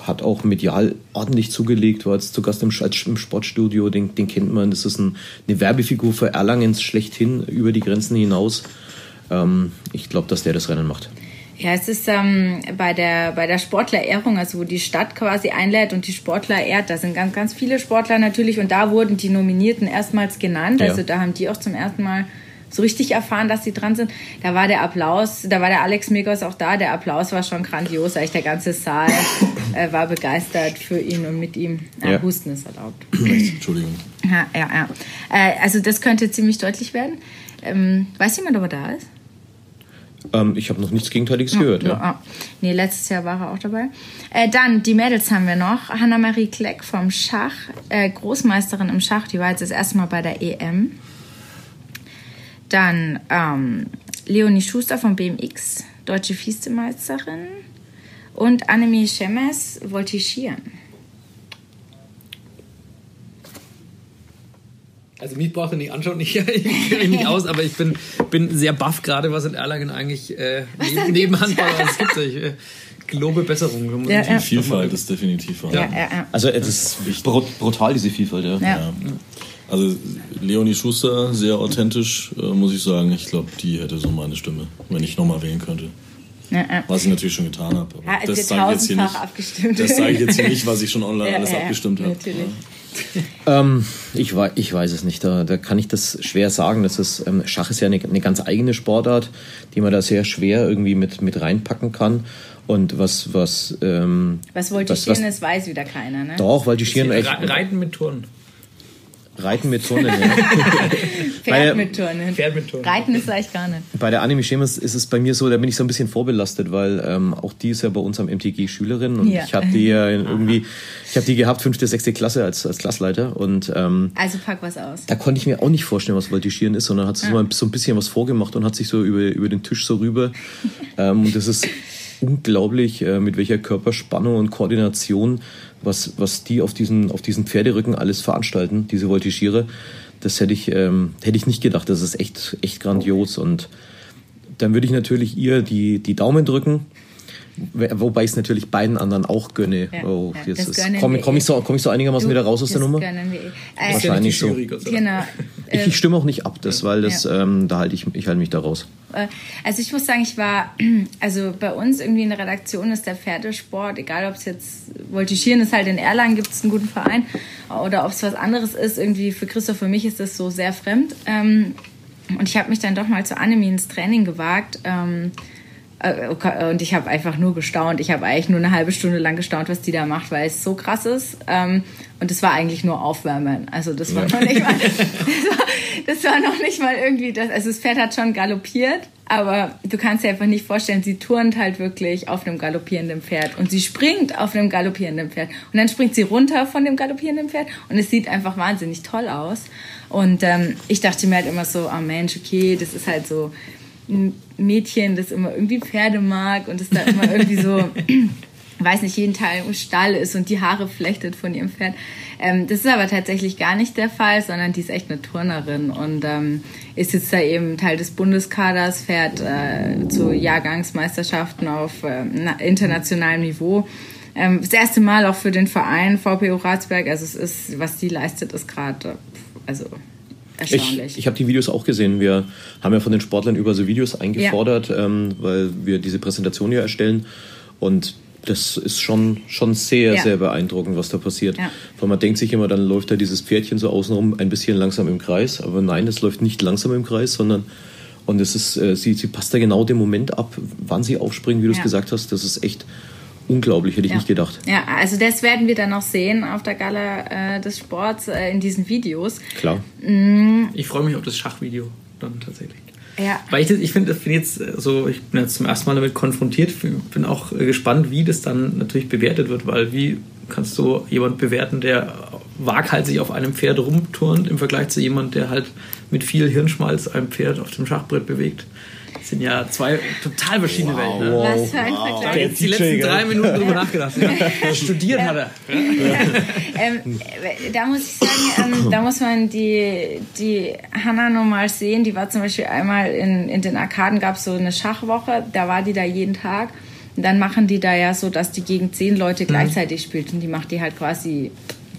hat auch medial ordentlich zugelegt, war jetzt zu Gast im, im Sportstudio, den, den kennt man. Das ist ein, eine Werbefigur für Erlangens schlechthin über die Grenzen hinaus. Ähm, ich glaube, dass der das Rennen macht. Ja, es ist ähm, bei der bei der Sportlerehrung, also wo die Stadt quasi einlädt und die Sportler ehrt, da sind ganz ganz viele Sportler natürlich und da wurden die Nominierten erstmals genannt. Ja. Also da haben die auch zum ersten Mal so richtig erfahren, dass sie dran sind. Da war der Applaus, da war der Alex Megos auch da. Der Applaus war schon grandios, eigentlich der ganze Saal äh, war begeistert für ihn und mit ihm. Ja, Ja. Husten ist erlaubt. Entschuldigung. Ja, ja, ja. Äh, also das könnte ziemlich deutlich werden. Ähm, weiß jemand, ob er da ist? Ähm, ich habe noch nichts Gegenteiliges gehört. Ja. ah. Nee, letztes Jahr war er auch dabei. Äh, dann, die Mädels haben wir noch. Hanna-Marie Kleck vom Schach, äh, Großmeisterin im Schach, die war jetzt das erste Mal bei der EM. Dann ähm, Leonie Schuster vom BMX, deutsche Vizemeisterin. Und Annemie Schemes, Voltigieren. Also mich braucht ihr nicht anschauen, ich, kenne mich nicht aus, aber ich bin, bin sehr baff gerade, was in Erlangen eigentlich äh, neben, neben Handball alles gibt. Ich äh, gelobe Besserung. Ja, ja. Vielfalt ist definitiv vorhanden. ja, ja. Also es ist brut brutal, diese Vielfalt. Ja. Also Leonie Schuster, sehr authentisch, äh, muss ich sagen. Ich glaube, die hätte so meine Stimme, wenn ich nochmal wählen könnte. ja, ja. Was ich natürlich schon getan habe. Ja, wird das sage ich jetzt hier nicht. abgestimmt. Das sage ich jetzt hier nicht, was ich schon online Ja, alles ja, ja, abgestimmt habe. natürlich. Ähm, ich, wei- ich weiß es nicht. Da, da kann ich das schwer sagen. Das ist, ähm, Schach ist ja eine, eine ganz eigene Sportart, die man da sehr schwer irgendwie mit, mit reinpacken kann. Und was, was, ähm, Was Voltigieren ist, weiß wieder keiner, ne? Doch, weil die Schieren echt Re- Reiten mit Turnen. Reiten mit Turnen. Ja. Pferd mit Turnen. Pferd mit Turnen. Reiten ist eigentlich gar nicht. Bei der Anime Schemes ist es bei mir so, da bin ich so ein bisschen vorbelastet, weil ähm, auch die ist ja bei uns am MTG Schülerin und Ja. ich habe die ja irgendwie, ich habe die gehabt fünfte, sechste Klasse als als Klassleiter und ähm, Also pack was aus. da konnte ich mir auch nicht vorstellen, was Voltigieren ist, sondern hat sie so mal so ein bisschen was vorgemacht und hat sich so über, über den Tisch so rüber. ähm, und das ist unglaublich, äh, mit welcher Körperspannung und Koordination, was, was die auf diesen, auf diesen Pferderücken alles veranstalten, diese Voltigiere. Das hätte ich, ähm, hätte ich nicht gedacht. Das ist echt, echt grandios. Und dann würde ich natürlich ihr die, die Daumen drücken. Wobei ich es natürlich beiden anderen auch gönne. Ja, oh, ja, jetzt das ist, gönnen komm, ich ihr. so, komm ich so einigermaßen wieder raus aus der Nummer? eh. Äh, Wahrscheinlich so. Genau. Ich, ich stimme auch nicht ab, das, weil das, Ja. ähm, da halte ich, ich halte mich da raus. Äh, Also ich muss sagen, ich war, also bei uns irgendwie in der Redaktion ist der Pferdesport, egal ob es jetzt Voltigieren ist halt in Erlangen, gibt es einen guten Verein, oder ob es was anderes ist, irgendwie für Christoph, für mich ist das so sehr fremd. Ähm, Und ich habe mich dann doch mal zu Annemie ins Training gewagt. Ähm, äh, Und ich habe einfach nur gestaunt. Ich habe eigentlich nur eine halbe Stunde lang gestaunt, was die da macht, weil es so krass ist. Ähm, Und es war eigentlich nur Aufwärmen. Also das war noch nicht mal, das war, das war noch nicht mal irgendwie das. Also das Pferd hat schon galoppiert, aber du kannst dir einfach nicht vorstellen, sie turnt halt wirklich auf einem galoppierenden Pferd und sie springt auf einem galoppierenden Pferd und dann springt sie runter von dem galoppierenden Pferd und es sieht einfach wahnsinnig toll aus. Und ähm, ich dachte mir halt immer so, oh Mensch, okay, das ist halt so ein Mädchen, das immer irgendwie Pferde mag und das da immer irgendwie so, weiß nicht, jeden Teil im Stall ist und die Haare flechtet von ihrem Pferd. Ähm, das ist aber tatsächlich gar nicht der Fall, sondern die ist echt eine Turnerin und ähm, ist jetzt da eben Teil des Bundeskaders, fährt äh, zu Jahrgangsmeisterschaften auf äh, na- internationalem Niveau. Ähm, das erste Mal auch für den Verein VPO Ratsberg, also es ist, was die leistet, ist gerade, also erstaunlich. Ich, ich habe die Videos auch gesehen. Wir haben ja von den Sportlern über so Videos eingefordert, ähm, weil wir diese Präsentation ja erstellen. Und das ist schon, schon sehr, Ja. sehr beeindruckend, was da passiert. Ja. Weil man denkt sich immer, dann läuft da dieses Pferdchen so außenrum ein bisschen langsam im Kreis. Aber nein, es läuft nicht langsam im Kreis, sondern und es ist, äh, sie, sie passt da genau den Moment ab, wann sie aufspringen, wie du es Ja. gesagt hast. Das ist echt unglaublich, hätte ich Ja. nicht gedacht. Ja, also das werden wir dann noch sehen auf der Gala äh, des Sports äh, in diesen Videos. Klar. Ich freue mich auf das Schachvideo dann tatsächlich. Ja. Weil ich, ich finde, das finde jetzt äh, so, ich bin jetzt zum ersten Mal damit konfrontiert, bin auch äh, gespannt, wie das dann natürlich bewertet wird, weil wie kannst du jemand bewerten, der waghalsig auf einem Pferd rumturnt, im Vergleich zu jemand, der halt mit viel Hirnschmalz ein Pferd auf dem Schachbrett bewegt. Das sind ja zwei total verschiedene Wow. Welten. Ne? Was für ein Da Vergleich. ich jetzt die letzten drei Minuten drüber nachgedacht. Ja. Studiert hat er. Ähm, äh, da muss ich sagen, ähm, da muss man die, die Hanna nochmal sehen. Die war zum Beispiel einmal in, in den Arkaden, gab es so eine Schachwoche, da war die da jeden Tag. Und dann machen die da ja so, dass die gegen zehn Leute Mhm. gleichzeitig spielt. Und die macht die halt quasi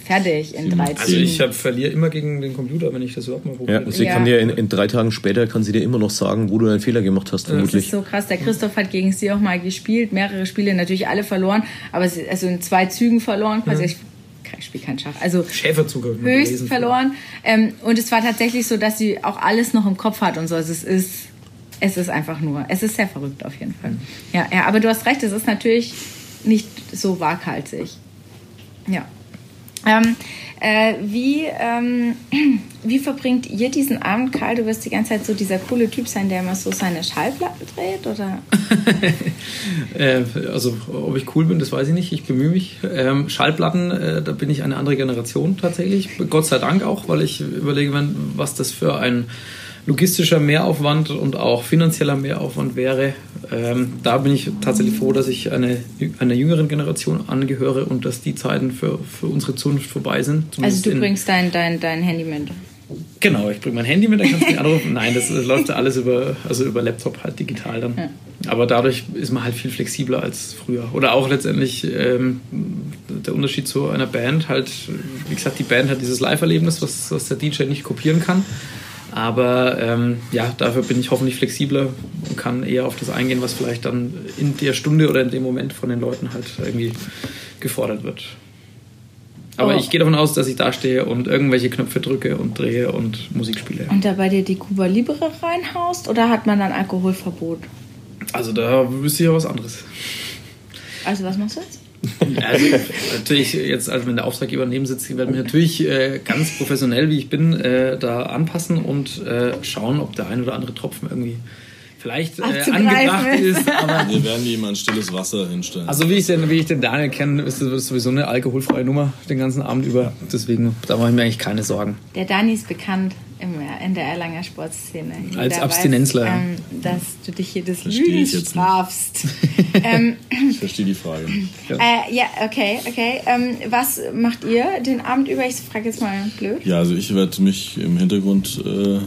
fertig in drei Also Zügen. ich hab, verliere immer gegen den Computer, wenn ich das überhaupt mal Ja, probiere. sie Ja. kann dir in, in drei Tagen später kann sie dir immer noch sagen, wo du einen Fehler gemacht hast, Das vermutlich. ist so krass. Der Christoph hat gegen sie auch mal gespielt, mehrere Spiele natürlich alle verloren, aber sie, also in zwei Zügen verloren. Quasi. Ich, ich spiele kein Schach. Also Schäferzug höchst verloren. Ähm, und es war tatsächlich so, dass sie auch alles noch im Kopf hat und so. Also es ist, es ist einfach nur, es ist sehr verrückt auf jeden Fall. Ja, ja, aber du hast recht, es ist natürlich nicht so waghalsig. Ja. Ähm, äh, wie, ähm, wie verbringt ihr diesen Abend, Karl? Du wirst die ganze Zeit so dieser coole Typ sein, der immer so seine Schallplatten dreht, oder? Äh, also, ob ich cool bin, das weiß ich nicht. Ich bemühe mich. Ähm, Schallplatten, äh, da bin ich eine andere Generation tatsächlich. Gott sei Dank auch, weil ich überlege, wenn, was das für ein logistischer Mehraufwand und auch finanzieller Mehraufwand wäre. Ähm, da bin ich tatsächlich froh, dass ich eine, einer jüngeren Generation angehöre und dass die Zeiten für, für unsere Zunft vorbei sind. Also du in- bringst dein, dein, dein Handy mit. Genau, ich bringe mein Handy mit, dann kannst du mich anrufen. Nein, das, das läuft ja alles über, also über Laptop halt digital dann. Aber dadurch ist man halt viel flexibler als früher. Oder auch letztendlich ähm, der Unterschied zu einer Band halt, wie gesagt, die Band hat dieses Live-Erlebnis, was, was der DJ nicht kopieren kann. Aber ähm, ja, dafür bin ich hoffentlich flexibler und kann eher auf das eingehen, was vielleicht dann in der Stunde oder in dem Moment von den Leuten halt irgendwie gefordert wird. Aber Oh. ich gehe davon aus, dass ich da stehe und irgendwelche Knöpfe drücke und drehe und Musik spiele. Und da bei dir die Cuba Libre reinhaust oder hat man dann Alkoholverbot? Also da wüsste ich ja was anderes. Also was machst du jetzt? Also natürlich jetzt, also wenn der Auftraggeber neben sitzt, werde ich mich natürlich äh, ganz professionell, wie ich bin, äh, da anpassen und äh, schauen, ob der ein oder andere Tropfen irgendwie vielleicht äh, angebracht ist. ist. Aber Wir werden ihm ein stilles Wasser hinstellen. also wie ich den, wie ich den Daniel kenne, ist das sowieso eine alkoholfreie Nummer den ganzen Abend über. Deswegen, da mache ich mir eigentlich keine Sorgen. Der Dani ist bekannt im, in der Erlanger Sportszene. Als Jeder Abstinenzler. Weiß, ähm, dass du dich hier des Verstehe ich Lügens strafst. ähm, ich verstehe die Frage. äh, ja, okay, okay. Ähm, was macht ihr den Abend über? Ich frage jetzt mal blöd. Ja, also ich werde mich im Hintergrund äh,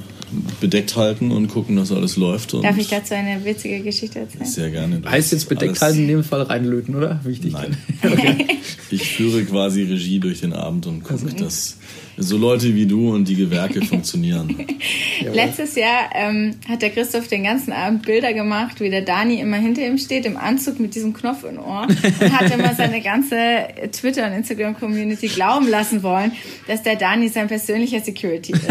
bedeckt halten und gucken, dass alles läuft. Und Darf ich dazu eine witzige Geschichte erzählen? Sehr gerne. Heißt jetzt bedeckt halten, in dem Fall reinlöten, oder? Wichtig. Nein. Ich führe quasi Regie durch den Abend und Also gucke, dass so Leute wie du und die Gewerke funktionieren. Letztes Jahr ähm, hat der Christoph den ganzen Abend Bilder gemacht, wie der Dani immer hinter ihm steht, im Anzug mit diesem Knopf im Ohr und hat immer seine ganze Twitter- und Instagram-Community glauben lassen wollen, dass der Dani sein persönlicher Security ist.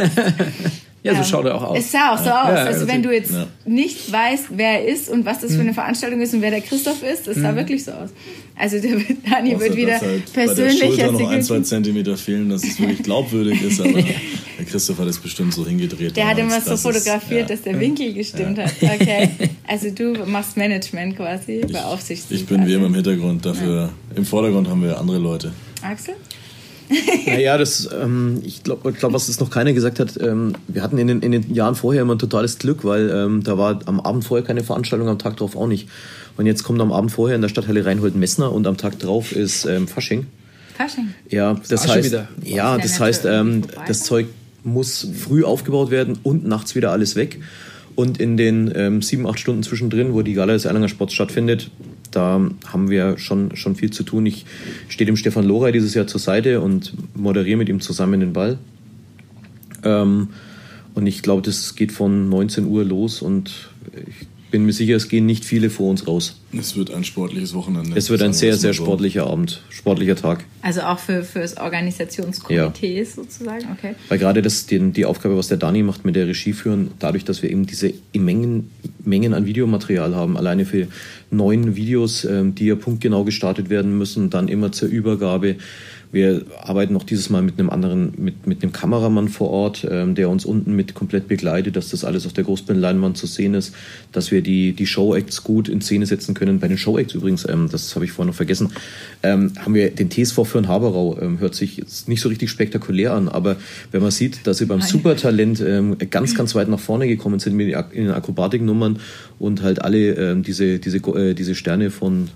Ja, so Ähm, schaut er auch aus. Es sah auch so aus. Ja, also wenn du jetzt Ja. nicht weißt, wer er ist und was das für eine Veranstaltung ist und wer der Christoph ist, es sah wirklich so aus. Also der Dani Außer, wird wieder halt bei der Schulter noch ein, zwei. Zentimeter fehlen, dass es wirklich glaubwürdig ist. Aber der Christoph hat es bestimmt so hingedreht. Der hat immer so fotografiert, ja. dass der Winkel gestimmt hat. Okay. Also du machst Management quasi, beaufsichtigst. Ich bin wie immer im Hintergrund, dafür im Vordergrund haben wir andere Leute. Axel? Naja, das, ähm, ich glaube, glaub, was das noch keiner gesagt hat, ähm, wir hatten in den, in den Jahren vorher immer ein totales Glück, weil ähm, da war am Abend vorher keine Veranstaltung, am Tag drauf auch nicht. Und jetzt kommt am Abend vorher in der Stadthalle Reinhold Messner und am Tag drauf ist ähm, Fasching. Fasching. Ja, das heißt, wieder. ja, das heißt, ähm, das? Zeug muss früh aufgebaut werden und nachts wieder alles weg. Und in den ähm, sieben, acht Stunden zwischendrin, wo die Gala des Erlanger Sports stattfindet, da haben wir schon, schon viel zu tun. Ich stehe dem Stefan Lorey dieses Jahr zur Seite und moderiere mit ihm zusammen den Ball. Ähm, und ich glaube, das geht von 19 Uhr los und ich bin mir sicher, es gehen nicht viele vor uns raus. Es wird ein sportliches Wochenende. Es wird ein sehr, sehr so. sportlicher Abend, sportlicher Tag. Also auch für fürs Organisationskomitee sozusagen, okay. Weil gerade das, die, die Aufgabe, was der Dani macht mit der Regie führen, dadurch, dass wir eben diese Mengen, Mengen an Videomaterial haben, alleine für neun Videos, ähm, die ja punktgenau gestartet werden müssen, dann immer zur Übergabe. Wir arbeiten noch dieses Mal mit einem anderen, mit, mit einem Kameramann vor Ort, ähm, der uns unten mit komplett begleitet, dass das alles auf der Großbildleinwand zu sehen ist, dass wir die, die Show-Acts gut in Szene setzen können. Bei den Showacts übrigens, ähm, das habe ich vorhin noch vergessen, ähm, haben wir den TSV für Haberau. Ähm, hört sich jetzt nicht so richtig spektakulär an, aber wenn man sieht, dass sie beim Supertalent ähm, ganz, ganz weit nach vorne gekommen sind mit den Akrobatiknummern und halt alle ähm, diese, diese, äh, diese Sterne von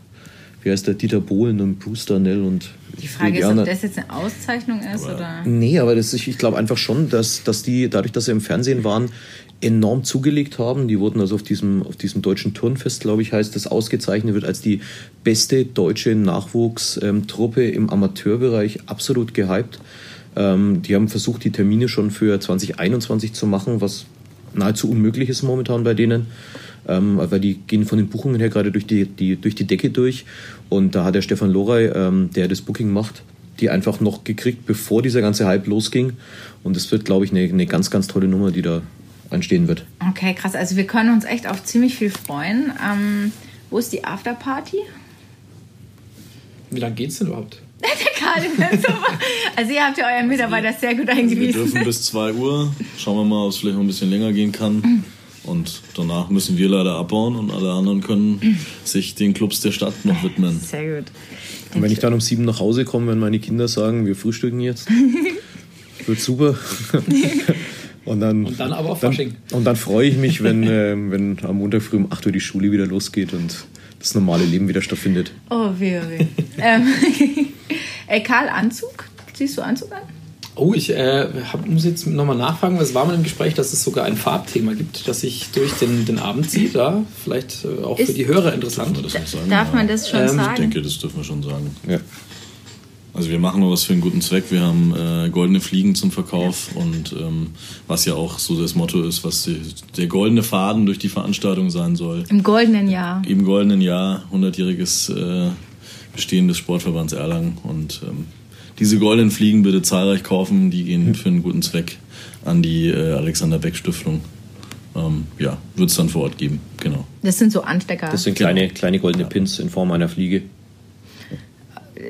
wie heißt der, Dieter Bohlen und Bruce Darnell und die Frage ist, ob das jetzt eine Auszeichnung ist aber oder? Nee, aber das, ich, ich glaube einfach schon, dass, dass die, dadurch, dass sie im Fernsehen waren, enorm zugelegt haben. Die wurden also auf diesem, auf diesem deutschen Turnfest, glaube ich, heißt das, ausgezeichnet wird als die beste deutsche Nachwuchstruppe im Amateurbereich, absolut gehypt. Ähm, die haben versucht, die Termine schon für 2021 zu machen, was nahezu unmöglich ist momentan bei denen ähm, weil die gehen von den Buchungen her gerade durch die, die, durch die Decke durch. Und da hat der Stefan Lorey, ähm, der das Booking macht, die einfach noch gekriegt, bevor dieser ganze Hype losging. Und es wird, glaube ich, eine, eine ganz, ganz tolle Nummer, die da entstehen wird. Okay, krass. Also wir können uns echt auf ziemlich viel freuen. Ähm, wo ist die Afterparty? Wie lange geht es denn überhaupt? also ihr habt ja euren Mitarbeiter sehr gut eingewiesen. Wir dürfen bis 2 Uhr. Schauen wir mal, ob es vielleicht noch ein bisschen länger gehen kann. Und danach müssen wir leider abbauen und alle anderen können sich den Clubs der Stadt noch widmen. Sehr gut. Und wenn ich dann um sieben nach Hause komme, wenn meine Kinder sagen, wir frühstücken jetzt, wird super. Und dann, und dann aber auf Fasching. Dann, und dann freue ich mich, wenn, äh, wenn am Montag früh um 8 Uhr die Schule wieder losgeht und das normale Leben wieder stattfindet. Oh, weh, oh, weh. ähm, äh, Karl, Anzug? Siehst du Anzug an? Oh, ich äh, hab, muss jetzt nochmal nachfragen. Es war mal im Gespräch, dass es sogar ein Farbthema gibt, das sich durch den, den Abend zieht. Ja, vielleicht äh, auch Ist, für die Hörer interessant. Darf, das sagen, darf man das schon ähm, sagen? Ich denke, das dürfen wir schon sagen. Ja. Also wir machen noch was für einen guten Zweck. Wir haben äh, goldene Fliegen zum Verkauf ja. und ähm, was ja auch so das Motto ist, was die, der goldene Faden durch die Veranstaltung sein soll. Im goldenen Jahr. Im goldenen Jahr, 100-jähriges äh, Bestehen des Sportverbands Erlangen und ähm, diese goldenen Fliegen bitte zahlreich kaufen. Die gehen mhm. für einen guten Zweck an die äh, Alexander Beck Stiftung. Ähm, ja, wird es dann vor Ort geben, genau. Das sind so Anstecker. Das sind kleine, kleine goldene Pins in Form einer Fliege.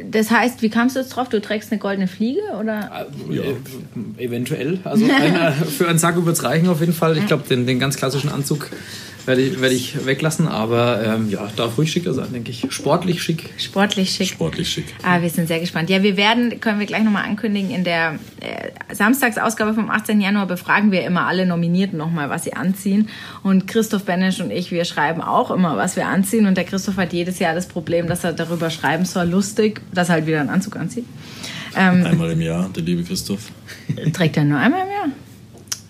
Das heißt, wie kamst du jetzt drauf? Du trägst eine goldene Fliege oder? Ja. Äh, eventuell. Also einer, für einen wird es reichen auf jeden Fall. Ich glaube, den, den ganz klassischen Anzug werde ich, werde ich weglassen, aber ähm, ja, darf ruhig schicker sein, denke ich. Sportlich schick. Sportlich schick. Sportlich schick. Ah, wir sind sehr gespannt. Ja, wir werden, können wir gleich nochmal ankündigen, in der äh, Samstagsausgabe vom 18. Januar befragen wir immer alle Nominierten nochmal, was sie anziehen. Und Christoph Benesch und ich, wir schreiben auch immer, was wir anziehen. Und der Christoph hat jedes Jahr das Problem, dass er darüber schreiben soll, lustig, dass er halt wieder einen Anzug anzieht. Ähm, einmal im Jahr, der liebe Christoph. Trägt er nur einmal im Jahr?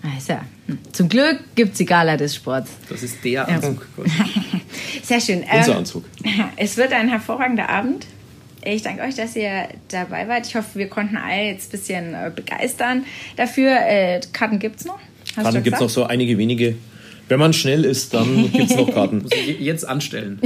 Ah, ist ja zum Glück gibt es die Gala des Sports. Das ist der Anzug. Ja. Sehr schön. Unser ähm, Anzug. Es wird ein hervorragender Abend. Ich danke euch, dass ihr dabei wart. Ich hoffe, wir konnten alle jetzt ein bisschen äh, begeistern dafür. Äh, Karten gibt es noch? Hast Karten gibt es noch so einige wenige. Wenn man schnell ist, dann gibt es noch Karten. Jetzt anstellen.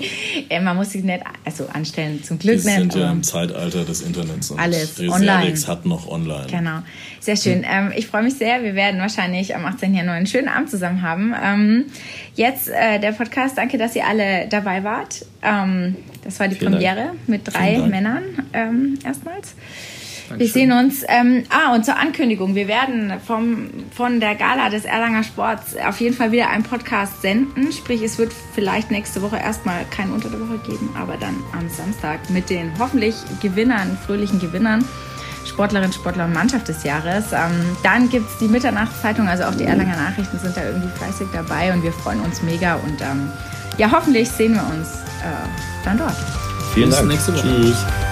man muss sich nicht also anstellen, zum Glück nicht. Wir sind ja im Zeitalter des Internets und alles online. hat noch online. Genau, sehr schön. Ähm, ich freue mich sehr. Wir werden wahrscheinlich am 18. Januar einen schönen Abend zusammen haben. Ähm, jetzt äh, der Podcast. Danke, dass ihr alle dabei wart. Ähm, das war die Vielen Premiere Dank. mit drei Männern ähm, erstmals. Wir sehen uns. Ähm, ah, und zur Ankündigung. Wir werden vom, von der Gala des Erlanger Sports auf jeden Fall wieder einen Podcast senden. Sprich, es wird vielleicht nächste Woche erstmal keinen Unter der Woche geben, aber dann am Samstag mit den hoffentlich Gewinnern, fröhlichen Gewinnern. Sportlerin, Sportler und Mannschaft des Jahres. Ähm, dann gibt es die Mitternachtszeitung, also auch die Erlanger Nachrichten sind da irgendwie fleißig dabei und wir freuen uns mega und ähm, ja, hoffentlich sehen wir uns äh, dann dort. Vielen Dank. Bis nächste Woche. Tschüss.